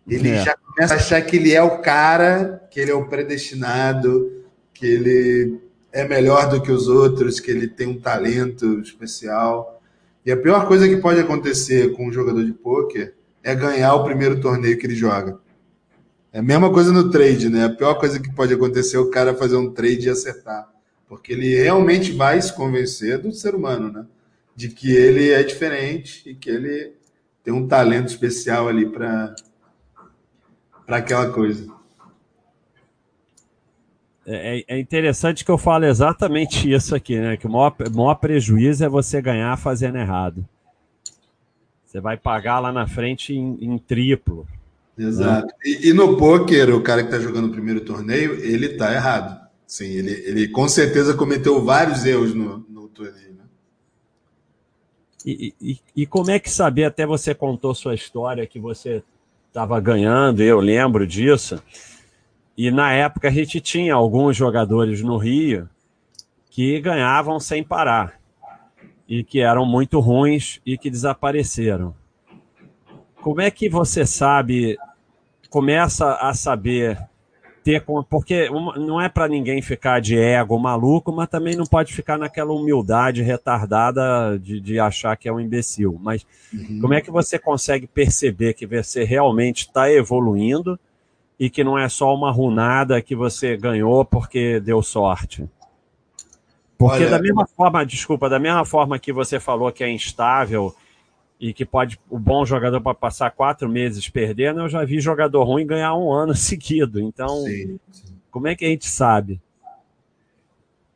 Ele é. já começa a achar que ele é o cara, que ele é o predestinado, que ele é melhor do que os outros, que ele tem um talento especial. E a pior coisa que pode acontecer com um jogador de pôquer é ganhar o primeiro torneio que ele joga. É a mesma coisa no trade, né? A pior coisa que pode acontecer é o cara fazer um trade e acertar. Porque ele realmente vai se convencer do ser humano, né? De que ele é diferente e que ele tem um talento especial ali para aquela coisa. É, é, interessante que eu falo exatamente isso aqui, né? Que o maior, maior prejuízo é você ganhar fazendo errado. Você vai pagar lá na frente em, em triplo. Exato. E, e, no poker, o cara que está jogando o primeiro torneio, ele está errado. Sim, ele, ele com certeza cometeu vários erros no, no torneio. Né? E, e, e, como é que saber, até você contou sua história que você estava ganhando, eu lembro disso. E na época a gente tinha alguns jogadores no Rio que ganhavam sem parar e que eram muito ruins e que desapareceram. Como é que você sabe, começa a saber ter, porque não é para ninguém ficar de ego maluco, mas também não pode ficar naquela humildade retardada de, de achar que é um imbecil. Mas uhum. como é que você consegue perceber que você realmente está evoluindo e que não é só uma runada que você ganhou porque deu sorte? Porque Olha, da mesma forma, desculpa, da mesma forma que você falou que é instável e que pode o bom jogador para passar quatro meses perdendo, eu já vi jogador ruim ganhar um ano seguido. Então, sim, sim. como é que a gente sabe?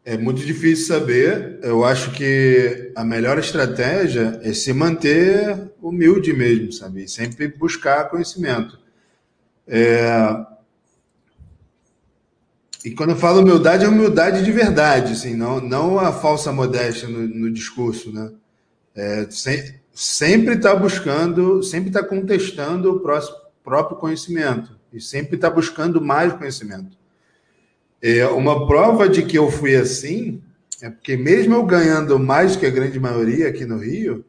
É muito difícil saber. Eu acho que a melhor estratégia é se manter humilde mesmo, sabe? Sempre buscar conhecimento. É... E quando eu falo humildade, é humildade de verdade, assim, não, não a falsa modéstia no, no discurso, né? É, sem, sempre está buscando, sempre está contestando o próximo, próprio conhecimento e sempre está buscando mais conhecimento. É, uma prova de que eu fui assim é porque mesmo eu ganhando mais que a grande maioria aqui no Rio,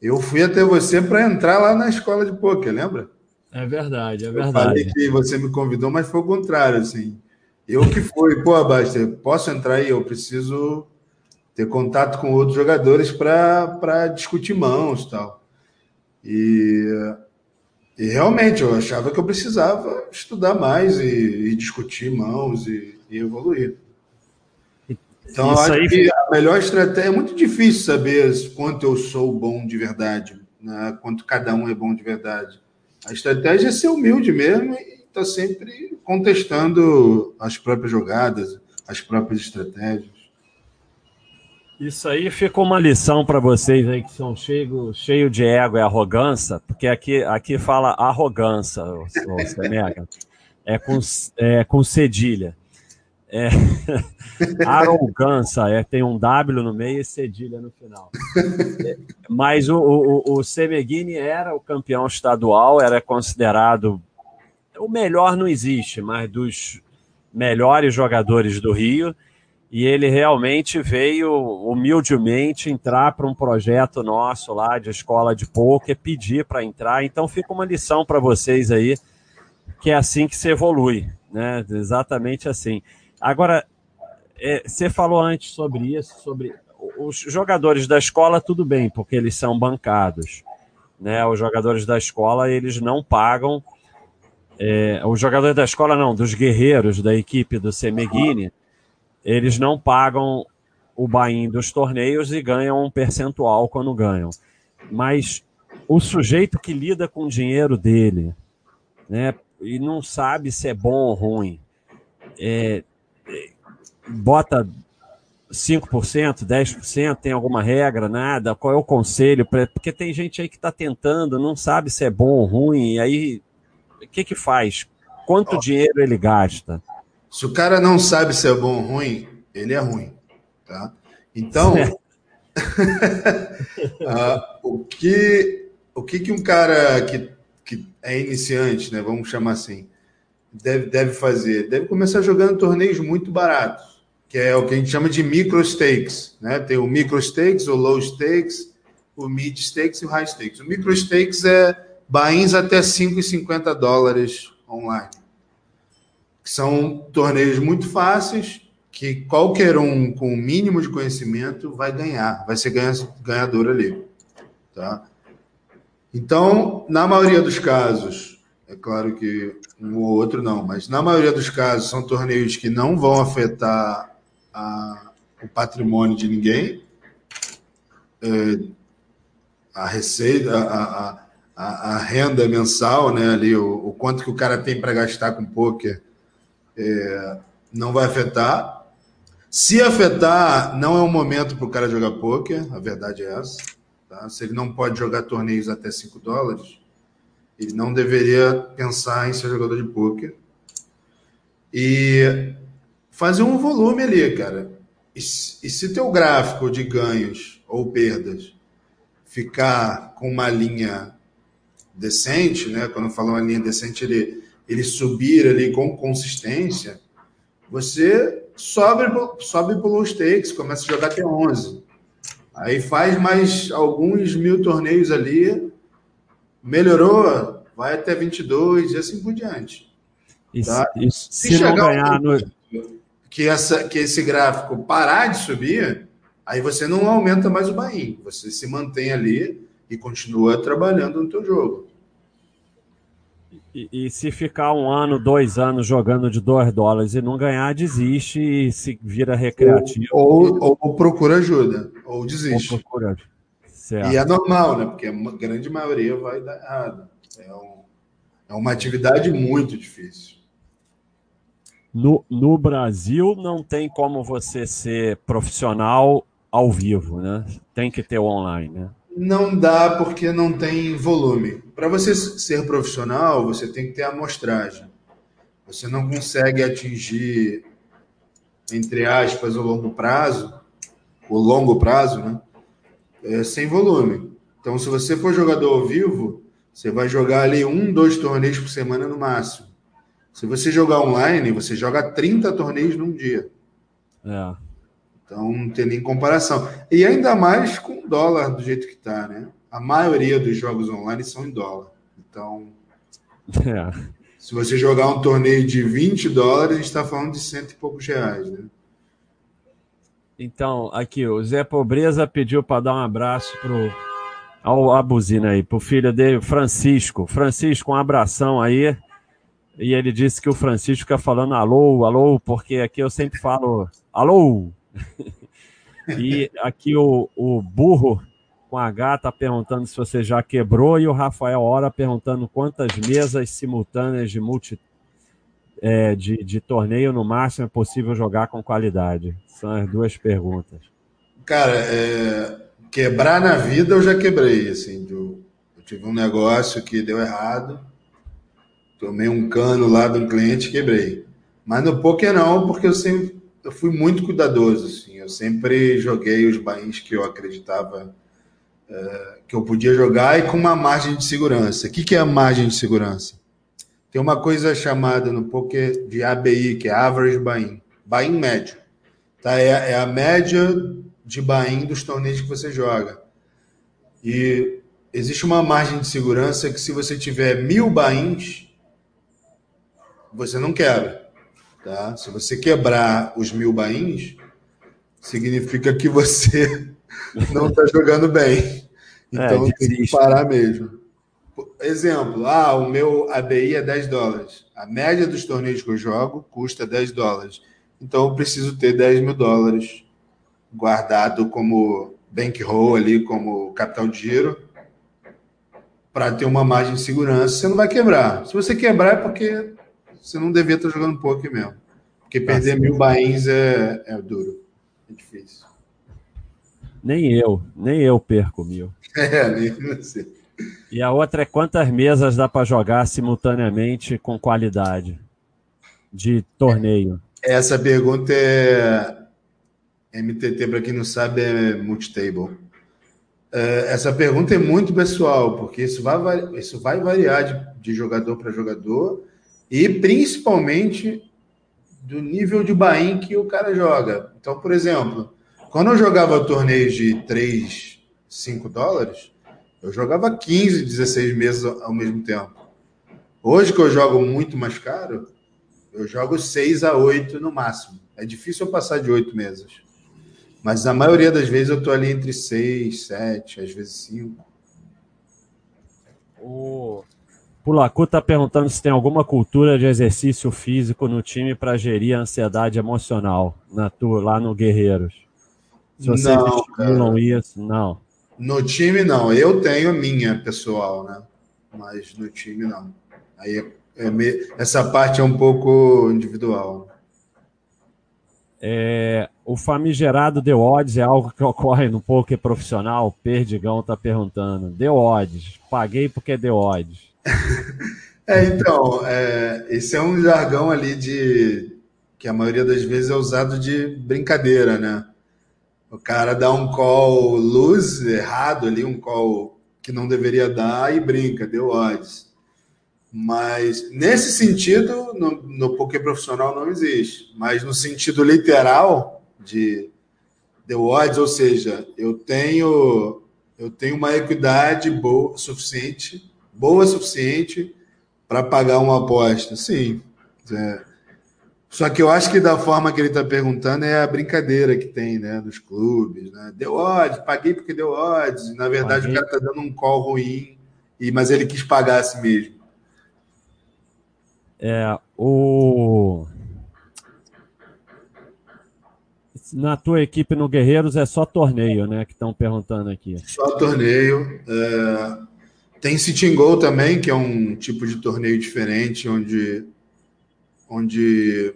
eu fui até você para entrar lá na escola de poker, lembra? É verdade, é verdade. Eu falei que você me convidou, mas foi o contrário, assim. Eu que fui, pô, Basta, posso entrar aí? Eu preciso ter contato com outros jogadores para discutir mãos tal. E E realmente eu achava que eu precisava estudar mais e, e discutir mãos e, e evoluir. Então, Isso acho aí... que a melhor estratégia é muito difícil saber quanto eu sou bom de verdade, né? quanto cada um é bom de verdade. A estratégia é ser humilde mesmo e estar tá sempre contestando as próprias jogadas, as próprias estratégias. Isso aí ficou uma lição para vocês aí que são cheios cheio de ego e arrogância, porque aqui, aqui fala arrogância, você nega. É com, é com cedilha. É, arrogância, é, tem um W no meio e cedilha no final. É, mas o, o, o Semeghini era o campeão estadual, era considerado. O melhor não existe, mas dos melhores jogadores do Rio. E ele realmente veio humildemente entrar para um projeto nosso lá de escola de poker, pedir para entrar. Então fica uma lição para vocês aí, que é assim que se evolui, né? Exatamente assim. Agora, é, você falou antes sobre isso, sobre os jogadores da escola, tudo bem, porque eles são bancados. Né? Os jogadores da escola, eles não pagam. É, os jogadores da escola, não, dos guerreiros da equipe do Semeghini, eles não pagam o buy dos torneios e ganham um percentual quando ganham. Mas o sujeito que lida com o dinheiro dele, né, e não sabe se é bom ou ruim, é, bota 5%, 10%, tem alguma regra, nada? Qual é o conselho? Porque tem gente aí que está tentando, não sabe se é bom ou ruim, e aí o que que faz? Quanto oh. dinheiro ele gasta? Se o cara não sabe se é bom ou ruim, ele é ruim, tá? Então, uh, o que o que que um cara que, que é iniciante, né, vamos chamar assim, deve, deve fazer? Deve começar jogando torneios muito baratos, que é o que a gente chama de micro stakes, né? Tem o micro stakes, o low stakes, o mid stakes e o high stakes. O micro stakes é bains até 5,50 dólares online são torneios muito fáceis que qualquer um com o mínimo de conhecimento vai ganhar, vai ser ganhador ali, tá? Então, na maioria dos casos, é claro que um ou outro não, mas na maioria dos casos são torneios que não vão afetar a, o patrimônio de ninguém, é, a receita, a, a, a, renda mensal, né, ali, o, o quanto que o cara tem para gastar com poker é, não vai afetar. Se afetar, não é o momento para o cara jogar poker, a verdade é essa. Tá? Se ele não pode jogar torneios até 5 dólares, ele não deveria pensar em ser jogador de poker. E fazer um volume ali, cara. E, e se teu gráfico de ganhos ou perdas ficar com uma linha decente, né? Quando eu falo uma linha decente, ele ele subir ali com consistência, você sobe, sobe low stakes, começa a jogar até 11. Aí faz mais alguns mil torneios ali, melhorou, vai até 22 e assim por diante. Isso, tá? isso, se, se não ganhar no... que, essa, que esse gráfico parar de subir, aí você não aumenta mais o bain, você se mantém ali e continua trabalhando no teu jogo. E, e, se ficar um ano, dois anos jogando de 2 dólares e não ganhar, desiste e se vira recreativo. Ou, ou, ou procura ajuda, ou desiste. Ou procura. Certo. E é normal, né? Porque a grande maioria vai dar errado. É, um, é uma atividade muito difícil. No, no Brasil, não tem como você ser profissional ao vivo, né? Tem que ter online, né? não dá porque não tem volume. Para você ser profissional, você tem que ter amostragem. Você não consegue atingir, entre aspas, o longo prazo, o longo prazo, né? É, sem volume. Então, se você for jogador ao vivo, você vai jogar ali um, dois torneios por semana no máximo. Se você jogar online, você joga 30 torneios num dia. É. Então não tem nem comparação. E ainda mais com o dólar do jeito que está, né? A maioria dos jogos online são em dólar. Então, é. se você jogar um torneio de 20 dólares, a gente está falando de cento e poucos reais, né? Então, aqui, o Zé Pobreza pediu para dar um abraço pro, Olha a buzina aí, pro filho dele, Francisco. Francisco, um abração aí. E ele disse que o Francisco fica falando alô, alô, porque aqui eu sempre falo alô. e aqui o, o burro com a gata perguntando se você já quebrou e o Rafael Hora perguntando quantas mesas simultâneas de multi é, de, de torneio no máximo é possível jogar com qualidade. São as duas perguntas. Cara, é, quebrar na vida eu já quebrei, assim, eu, eu tive um negócio que deu errado, tomei um cano lá um cliente e quebrei. Mas no poker não, porque eu sempre eu fui muito cuidadoso, assim, eu sempre joguei os bains que eu acreditava é, que eu podia jogar e com uma margem de segurança. O que, que é a margem de segurança? Tem uma coisa chamada no poker de ABI, que é Average Buy-in, buy-in médio. Tá? É, é a média de buy-in dos torneios que você joga. E existe uma margem de segurança que se você tiver mil buy-ins, você não quebra. Tá? Se você quebrar os mil buy-ins, significa que você não está jogando bem. É, então é, tem que parar mesmo. Exemplo, ah, o meu ABI é 10 dólares. A média dos torneios que eu jogo custa 10 dólares. Então eu preciso ter 10 mil dólares guardado como bankroll ali, como capital de giro, para ter uma margem de segurança. Você não vai quebrar. Se você quebrar é porque você não devia estar jogando poker mesmo. Porque perder Nossa, mil bains é, é duro. É difícil. Nem eu, nem eu perco mil. É, nem você. E a outra é quantas mesas dá para jogar simultaneamente com qualidade de torneio? Essa pergunta é MTT, para quem não sabe, é multitable. É, essa pergunta é muito pessoal, porque isso vai, isso vai variar de, de jogador para jogador e principalmente do nível de bain que o cara joga. Então, por exemplo, quando eu jogava torneios de 3, 5 dólares, eu jogava 15, 16 meses ao mesmo tempo. Hoje que eu jogo muito mais caro, eu jogo 6 a 8 no máximo. É difícil eu passar de 8 meses. Mas a maioria das vezes eu tô ali entre 6, 7, às vezes 5. O Pulacu está perguntando se tem alguma cultura de exercício físico no time para gerir a ansiedade emocional na tua, lá no Guerreiros. Se vocês não, estimulam isso, não. No time, não. Eu tenho a minha pessoal, né? Mas no time, não. Aí é, é me... essa parte é um pouco individual. É, o famigerado The Odds é algo que ocorre no poker profissional? Perdigão está perguntando. The Odds. Paguei porque é The Odds. é, então, é, esse é um jargão ali de que a maioria das vezes é usado de brincadeira, né? O cara dá um call luz errado ali, um call que não deveria dar e brinca, deu odds. Mas nesse sentido, no, no poker profissional não existe. Mas no sentido literal de deu odds, ou seja, eu tenho eu tenho uma equidade boa suficiente, boa suficiente para pagar uma aposta. Sim. É, só que eu acho que da forma que ele está perguntando é a brincadeira que tem, né, nos clubes, né? Deu odds, paguei porque deu odds. Na verdade, paguei. o cara está dando um call ruim, e mas ele quis pagar a si mesmo. É, o na tua equipe no Guerreiros é só torneio, né? Que estão perguntando aqui. Só torneio. É... Tem Sitting Goal também, que é um tipo de torneio diferente, onde onde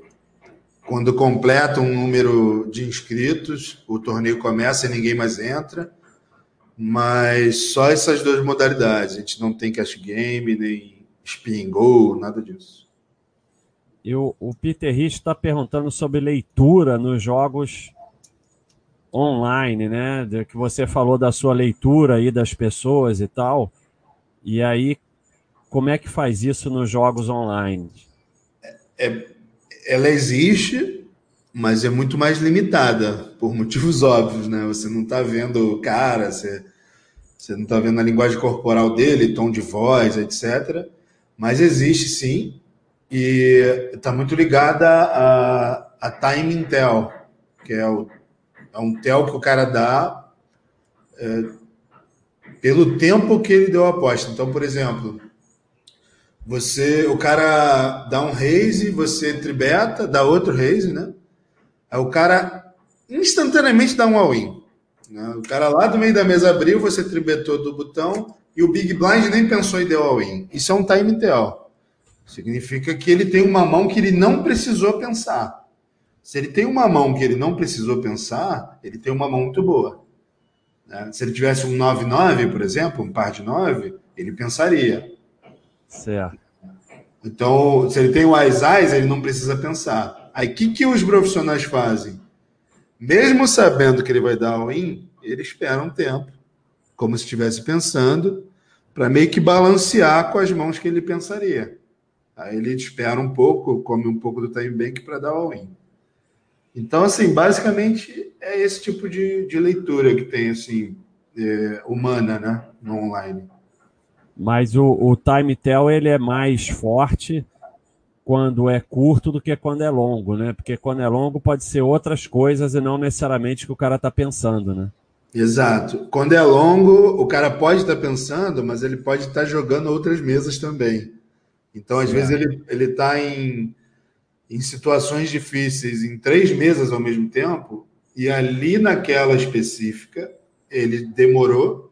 quando completa um número de inscritos, o torneio começa e ninguém mais entra. Mas só essas duas modalidades. A gente não tem cash game, nem spin goal, nada disso. Eu, o Peter Rich está perguntando sobre leitura nos jogos online, né? De que você falou da sua leitura aí das pessoas e tal. E aí, como é que faz isso nos jogos online? é, ela existe, mas é muito mais limitada, por motivos óbvios, né? Você não está vendo o cara, você, você não está vendo a linguagem corporal dele, tom de voz, etc. Mas existe sim, e está muito ligada a, a timing tell, que é, o, é um tell que o cara dá é, pelo tempo que ele deu a aposta. Então, por exemplo, você, o cara dá um raise, você tribeta, dá outro raise, né? Aí o cara instantaneamente dá um all-in. Né? O cara lá do meio da mesa abriu, você tribetou do botão e o Big Blind nem pensou em deu all-in. Isso é um time tell. Significa que ele tem uma mão que ele não precisou pensar. Se ele tem uma mão que ele não precisou pensar, ele tem uma mão muito boa. Né? Se ele tivesse um 9-9, por exemplo, um par de 9, ele pensaria. Certo. Então, se ele tem o Ais Ais, ele não precisa pensar. Aí, o que, que os profissionais fazem? Mesmo sabendo que ele vai dar all-in, ele espera um tempo, como se estivesse pensando, para meio que balancear com as mãos que ele pensaria. Aí ele espera um pouco, come um pouco do time bank para dar all-in. Então, assim, basicamente é esse tipo de, de leitura que tem, assim, é, humana, né, no online. Mas o, o time tell ele é mais forte quando é curto do que quando é longo, né? Porque quando é longo pode ser outras coisas e não necessariamente o que o cara está pensando, né? Exato. Quando é longo, o cara pode estar tá pensando, mas ele pode estar tá jogando outras mesas também. Então, às é. vezes, ele, ele está em, em situações difíceis em três mesas ao mesmo tempo, e ali naquela específica, ele demorou,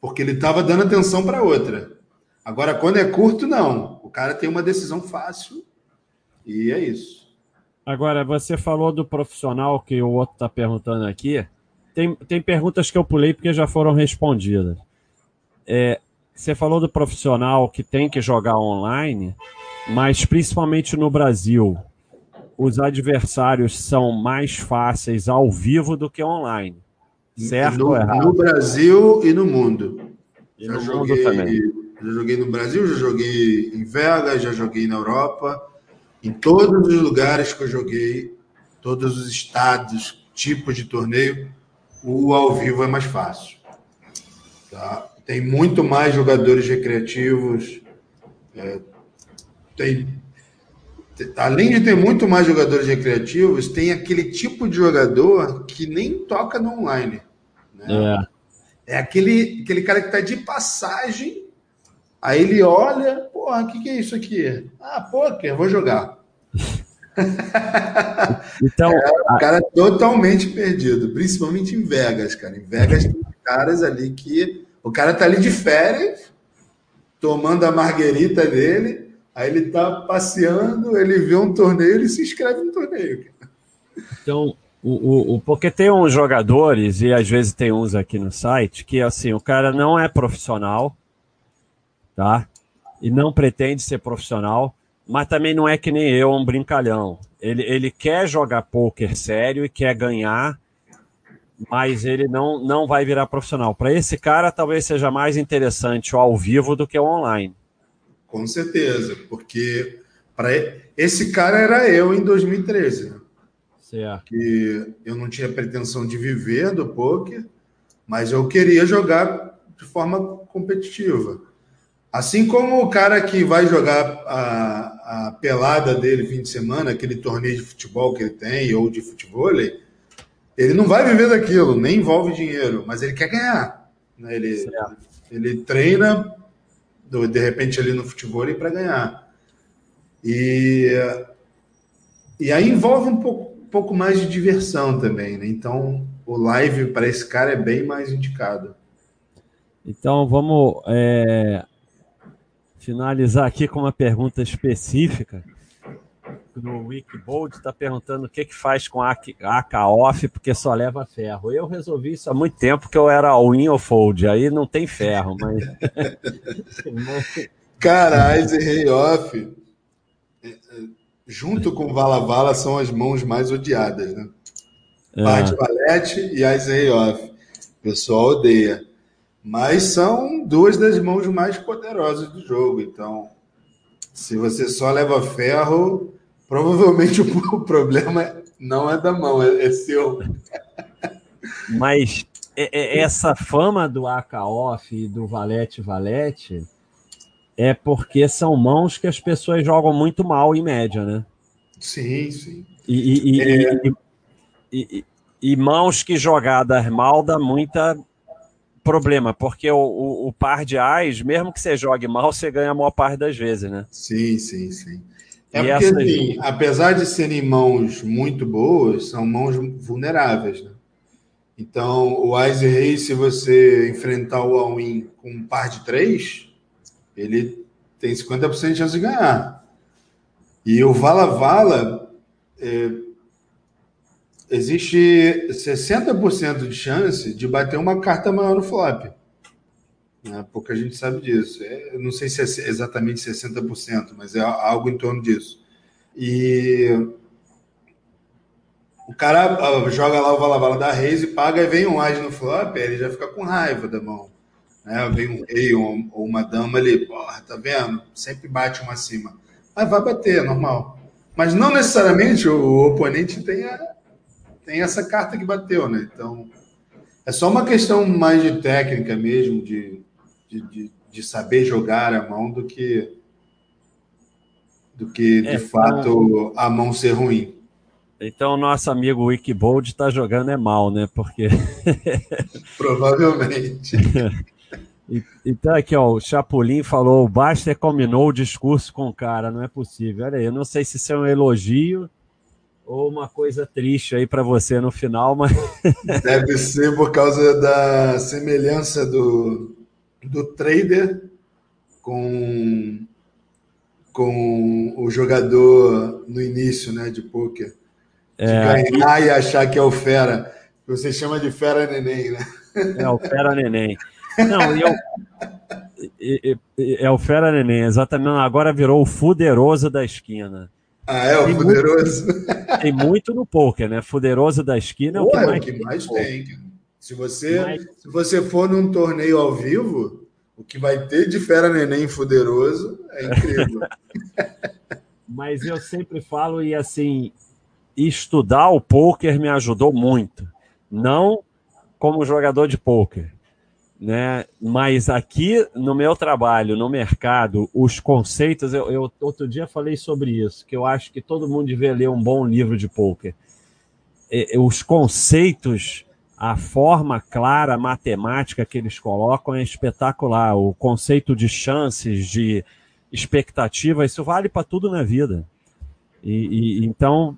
porque ele estava dando atenção para outra. Agora, quando é curto, não. O cara tem uma decisão fácil e é isso. Agora, você falou do profissional que o outro está perguntando aqui. Tem, tem perguntas que eu pulei porque já foram respondidas. É, você falou do profissional que tem que jogar online, mas principalmente no Brasil, os adversários são mais fáceis ao vivo do que online. Certo no, ou errado? No Brasil e no mundo. E já no joguei, mundo também. Já joguei no Brasil, já joguei em Vegas, já joguei na Europa. Em todos os lugares que eu joguei, todos os estados, tipos de torneio, o ao vivo é mais fácil. Tá? Tem muito mais jogadores recreativos. É, tem, além de ter muito mais jogadores recreativos, tem aquele tipo de jogador que nem toca no online. Né? É. é aquele, aquele cara que está de passagem, aí ele olha, porra, o que, que é isso aqui? Ah, poker, vou jogar. então, é, o cara é totalmente perdido, principalmente em Vegas, cara. Em Vegas tem caras ali que o cara tá ali de férias, tomando a marguerita dele, aí ele tá passeando, ele vê um torneio, ele se inscreve no torneio. Então, o, o, porque tem uns jogadores, e às vezes tem uns aqui no site, que assim, o cara não é profissional, tá? E não pretende ser profissional, mas também não é que nem eu, um brincalhão. Ele, ele quer jogar poker sério e quer ganhar mas ele não, não vai virar profissional. Para esse cara, talvez seja mais interessante o ao vivo do que o online. Com certeza, porque para esse cara era eu em 2013. Né? Certo. Que eu não tinha pretensão de viver do poker, mas eu queria jogar de forma competitiva. Assim como o cara que vai jogar a, a pelada dele fim de semana, aquele torneio de futebol que ele tem, ou de futebol, ele não vai viver daquilo, nem envolve dinheiro, mas ele quer ganhar. Né? Ele, ele treina, de repente, ali no futebol para ganhar. E, e aí envolve um pouco, pouco mais de diversão também. Né? Então, o live para esse cara é bem mais indicado. Então, vamos é, finalizar aqui com uma pergunta específica no Wikibold está perguntando o que, que faz com a AK off porque só leva ferro. Eu resolvi isso há muito tempo que eu era all-in ou fold, aí não tem ferro, mas. Cara, Ice Rei Off, é, é, junto com Vala Vala, são as mãos mais odiadas, né? É. Parte Valete e Ice Rei Off. O pessoal odeia. Mas são duas das mãos mais poderosas do jogo. Então, se você só leva ferro, Provavelmente o, problema não é da mão, é, é seu. Mas é, é, essa fama do AK-Off e do Valete-Valete é porque são mãos que as pessoas jogam muito mal em média, né? Sim, sim. E, e, é... e, e mãos que jogadas mal dá muita problema, porque o, o, o, par de ais, mesmo que você jogue mal, você ganha a maior parte das vezes, né? Sim, sim, sim. É e porque, essas... assim, apesar de serem mãos muito boas, são mãos vulneráveis, né? Então, o Ais e Rei, se você enfrentar o All-In com um par de três, ele tem 50% de chance de ganhar. E o Vala Vala, é, existe 60% de chance de bater uma carta maior no flop. Né? Pouca gente sabe disso. É, não sei se é exatamente 60%, mas é algo em torno disso. E o cara ah, joga lá o Vala Vala da Reis e paga, e vem um Ás no flop, ele já fica com raiva da mão. Né? Vem um rei ou uma dama ali, porra, tá vendo? Sempre bate uma acima. Mas vai bater, é normal. Mas não necessariamente o oponente tenha, tem essa carta que bateu, né? Então, é só uma questão mais de técnica mesmo, de, de, de, de saber jogar a mão do que do que de é, fato a mão ser ruim. Então, nosso amigo Wikibold está jogando é mal, né? Porque. Provavelmente. Então, aqui, ó, o Chapolin falou: o Baster combinou o discurso com o cara, não é possível. Olha aí, eu não sei se isso é um elogio ou uma coisa triste aí para você no final, mas. Deve ser por causa da semelhança do, do trader com, com o jogador no início né, de poker. De é, ganhar e... achar que é o fera. Você chama de fera neném, né? É o fera neném. Não, e eu. É o Fera Neném, exatamente. Agora virou o fuderoso da esquina. Ah, é o tem fuderoso? Muito, tem muito no poker, né? Fuderoso da esquina é o que mais, é o que mais tem. Se você, mais... se você for num torneio ao vivo, o que vai ter de Fera Neném fuderoso é incrível. Mas eu sempre falo, e assim, estudar o poker me ajudou muito. Não como jogador de poker, né? Mas aqui no meu trabalho, no mercado, os conceitos, eu, eu, outro dia falei sobre isso, que eu acho que todo mundo devia ler um bom livro de poker. E, os conceitos, a forma clara, matemática que eles colocam é espetacular. O conceito de chances, de expectativa, isso vale para tudo na vida. E, e então,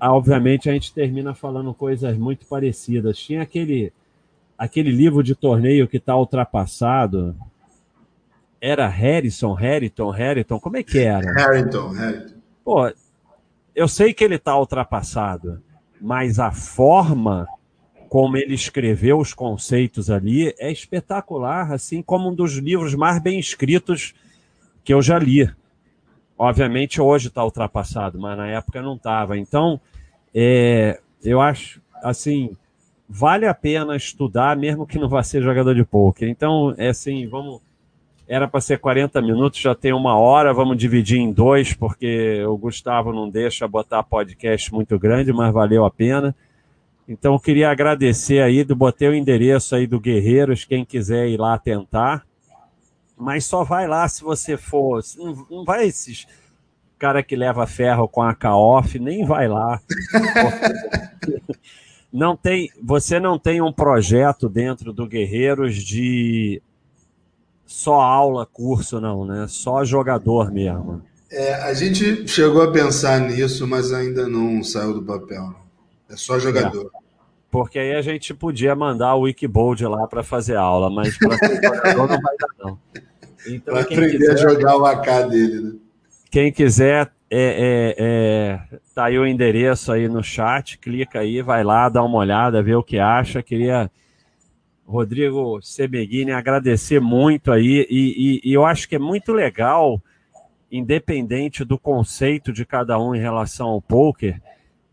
obviamente, a gente termina falando coisas muito parecidas. Tinha aquele aquele livro de torneio que está ultrapassado. Era Harrison, Harrington, Harrington, como é que era? Harrington, Harrington. Pô, eu sei que ele está ultrapassado, mas a forma como ele escreveu os conceitos ali é espetacular, assim como um dos livros mais bem escritos que eu já li. Obviamente hoje está ultrapassado, mas na época não estava. Então, é, eu acho assim vale a pena estudar, mesmo que não vá ser jogador de poker. Então, é assim, vamos. Era para ser 40 minutos, já tem uma hora, vamos dividir em dois, porque o Gustavo não deixa botar podcast muito grande, mas valeu a pena. Então, eu queria agradecer aí, do botei o endereço aí do Guerreiros, quem quiser ir lá tentar. Mas só vai lá se você for. Não, não vai esses cara que leva ferro com a K-Off, nem vai lá. não tem, você não tem um projeto dentro do Guerreiros de só aula, curso, não, né? Só jogador mesmo. É, a gente chegou a pensar nisso, mas ainda não saiu do papel. É só jogador. É. Porque aí a gente podia mandar o Wikibold lá para fazer aula, mas para jogador não vai dar, não. Então, para aprender quiser, a jogar o AK dele, né? Quem quiser é, é, é, tá aí o endereço aí no chat, clica aí, vai lá, dá uma olhada, vê o que acha. Queria, Rodrigo Sebeguini, agradecer muito aí, e, e, e, eu acho que é muito legal, independente do conceito de cada um em relação ao poker,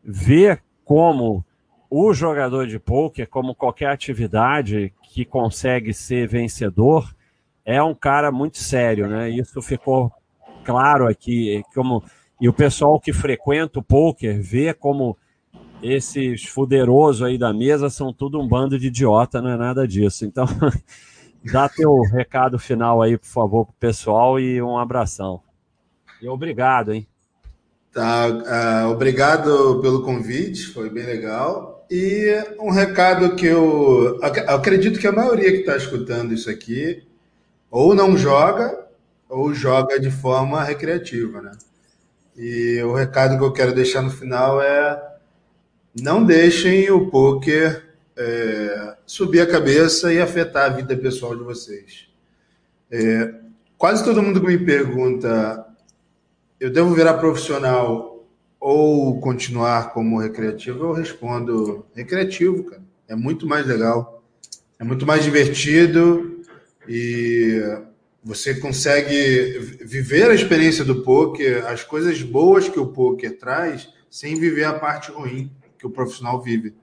ver como o jogador de poker, como qualquer atividade que consegue ser vencedor, é um cara muito sério, né? Isso ficou claro aqui, como e o pessoal que frequenta o poker vê como esses fuderosos aí da mesa são tudo um bando de idiota, não é nada disso. Então, dá teu recado final aí, por favor, pro pessoal e um abração. E obrigado, hein? Tá, uh, obrigado pelo convite, foi bem legal. E um recado que eu, eu acredito que a maioria que está escutando isso aqui ou não joga ou joga de forma recreativa, né? E o recado que eu quero deixar no final é não deixem o poker é, subir a cabeça e afetar a vida pessoal de vocês. É, quase todo mundo que me pergunta, eu devo virar profissional ou continuar como recreativo, eu respondo recreativo, cara. É muito mais legal, é muito mais divertido e você consegue viver a experiência do poker, as coisas boas que o poker traz, sem viver a parte ruim que o profissional vive.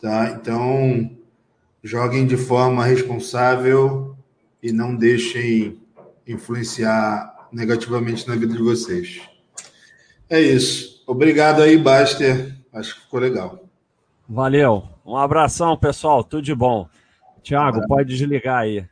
Tá? Então, joguem de forma responsável e não deixem influenciar negativamente na vida de vocês. É isso. Obrigado aí, Baster. Acho que ficou legal. Valeu. Um abração, pessoal. Tudo de bom. Tiago, pode desligar aí.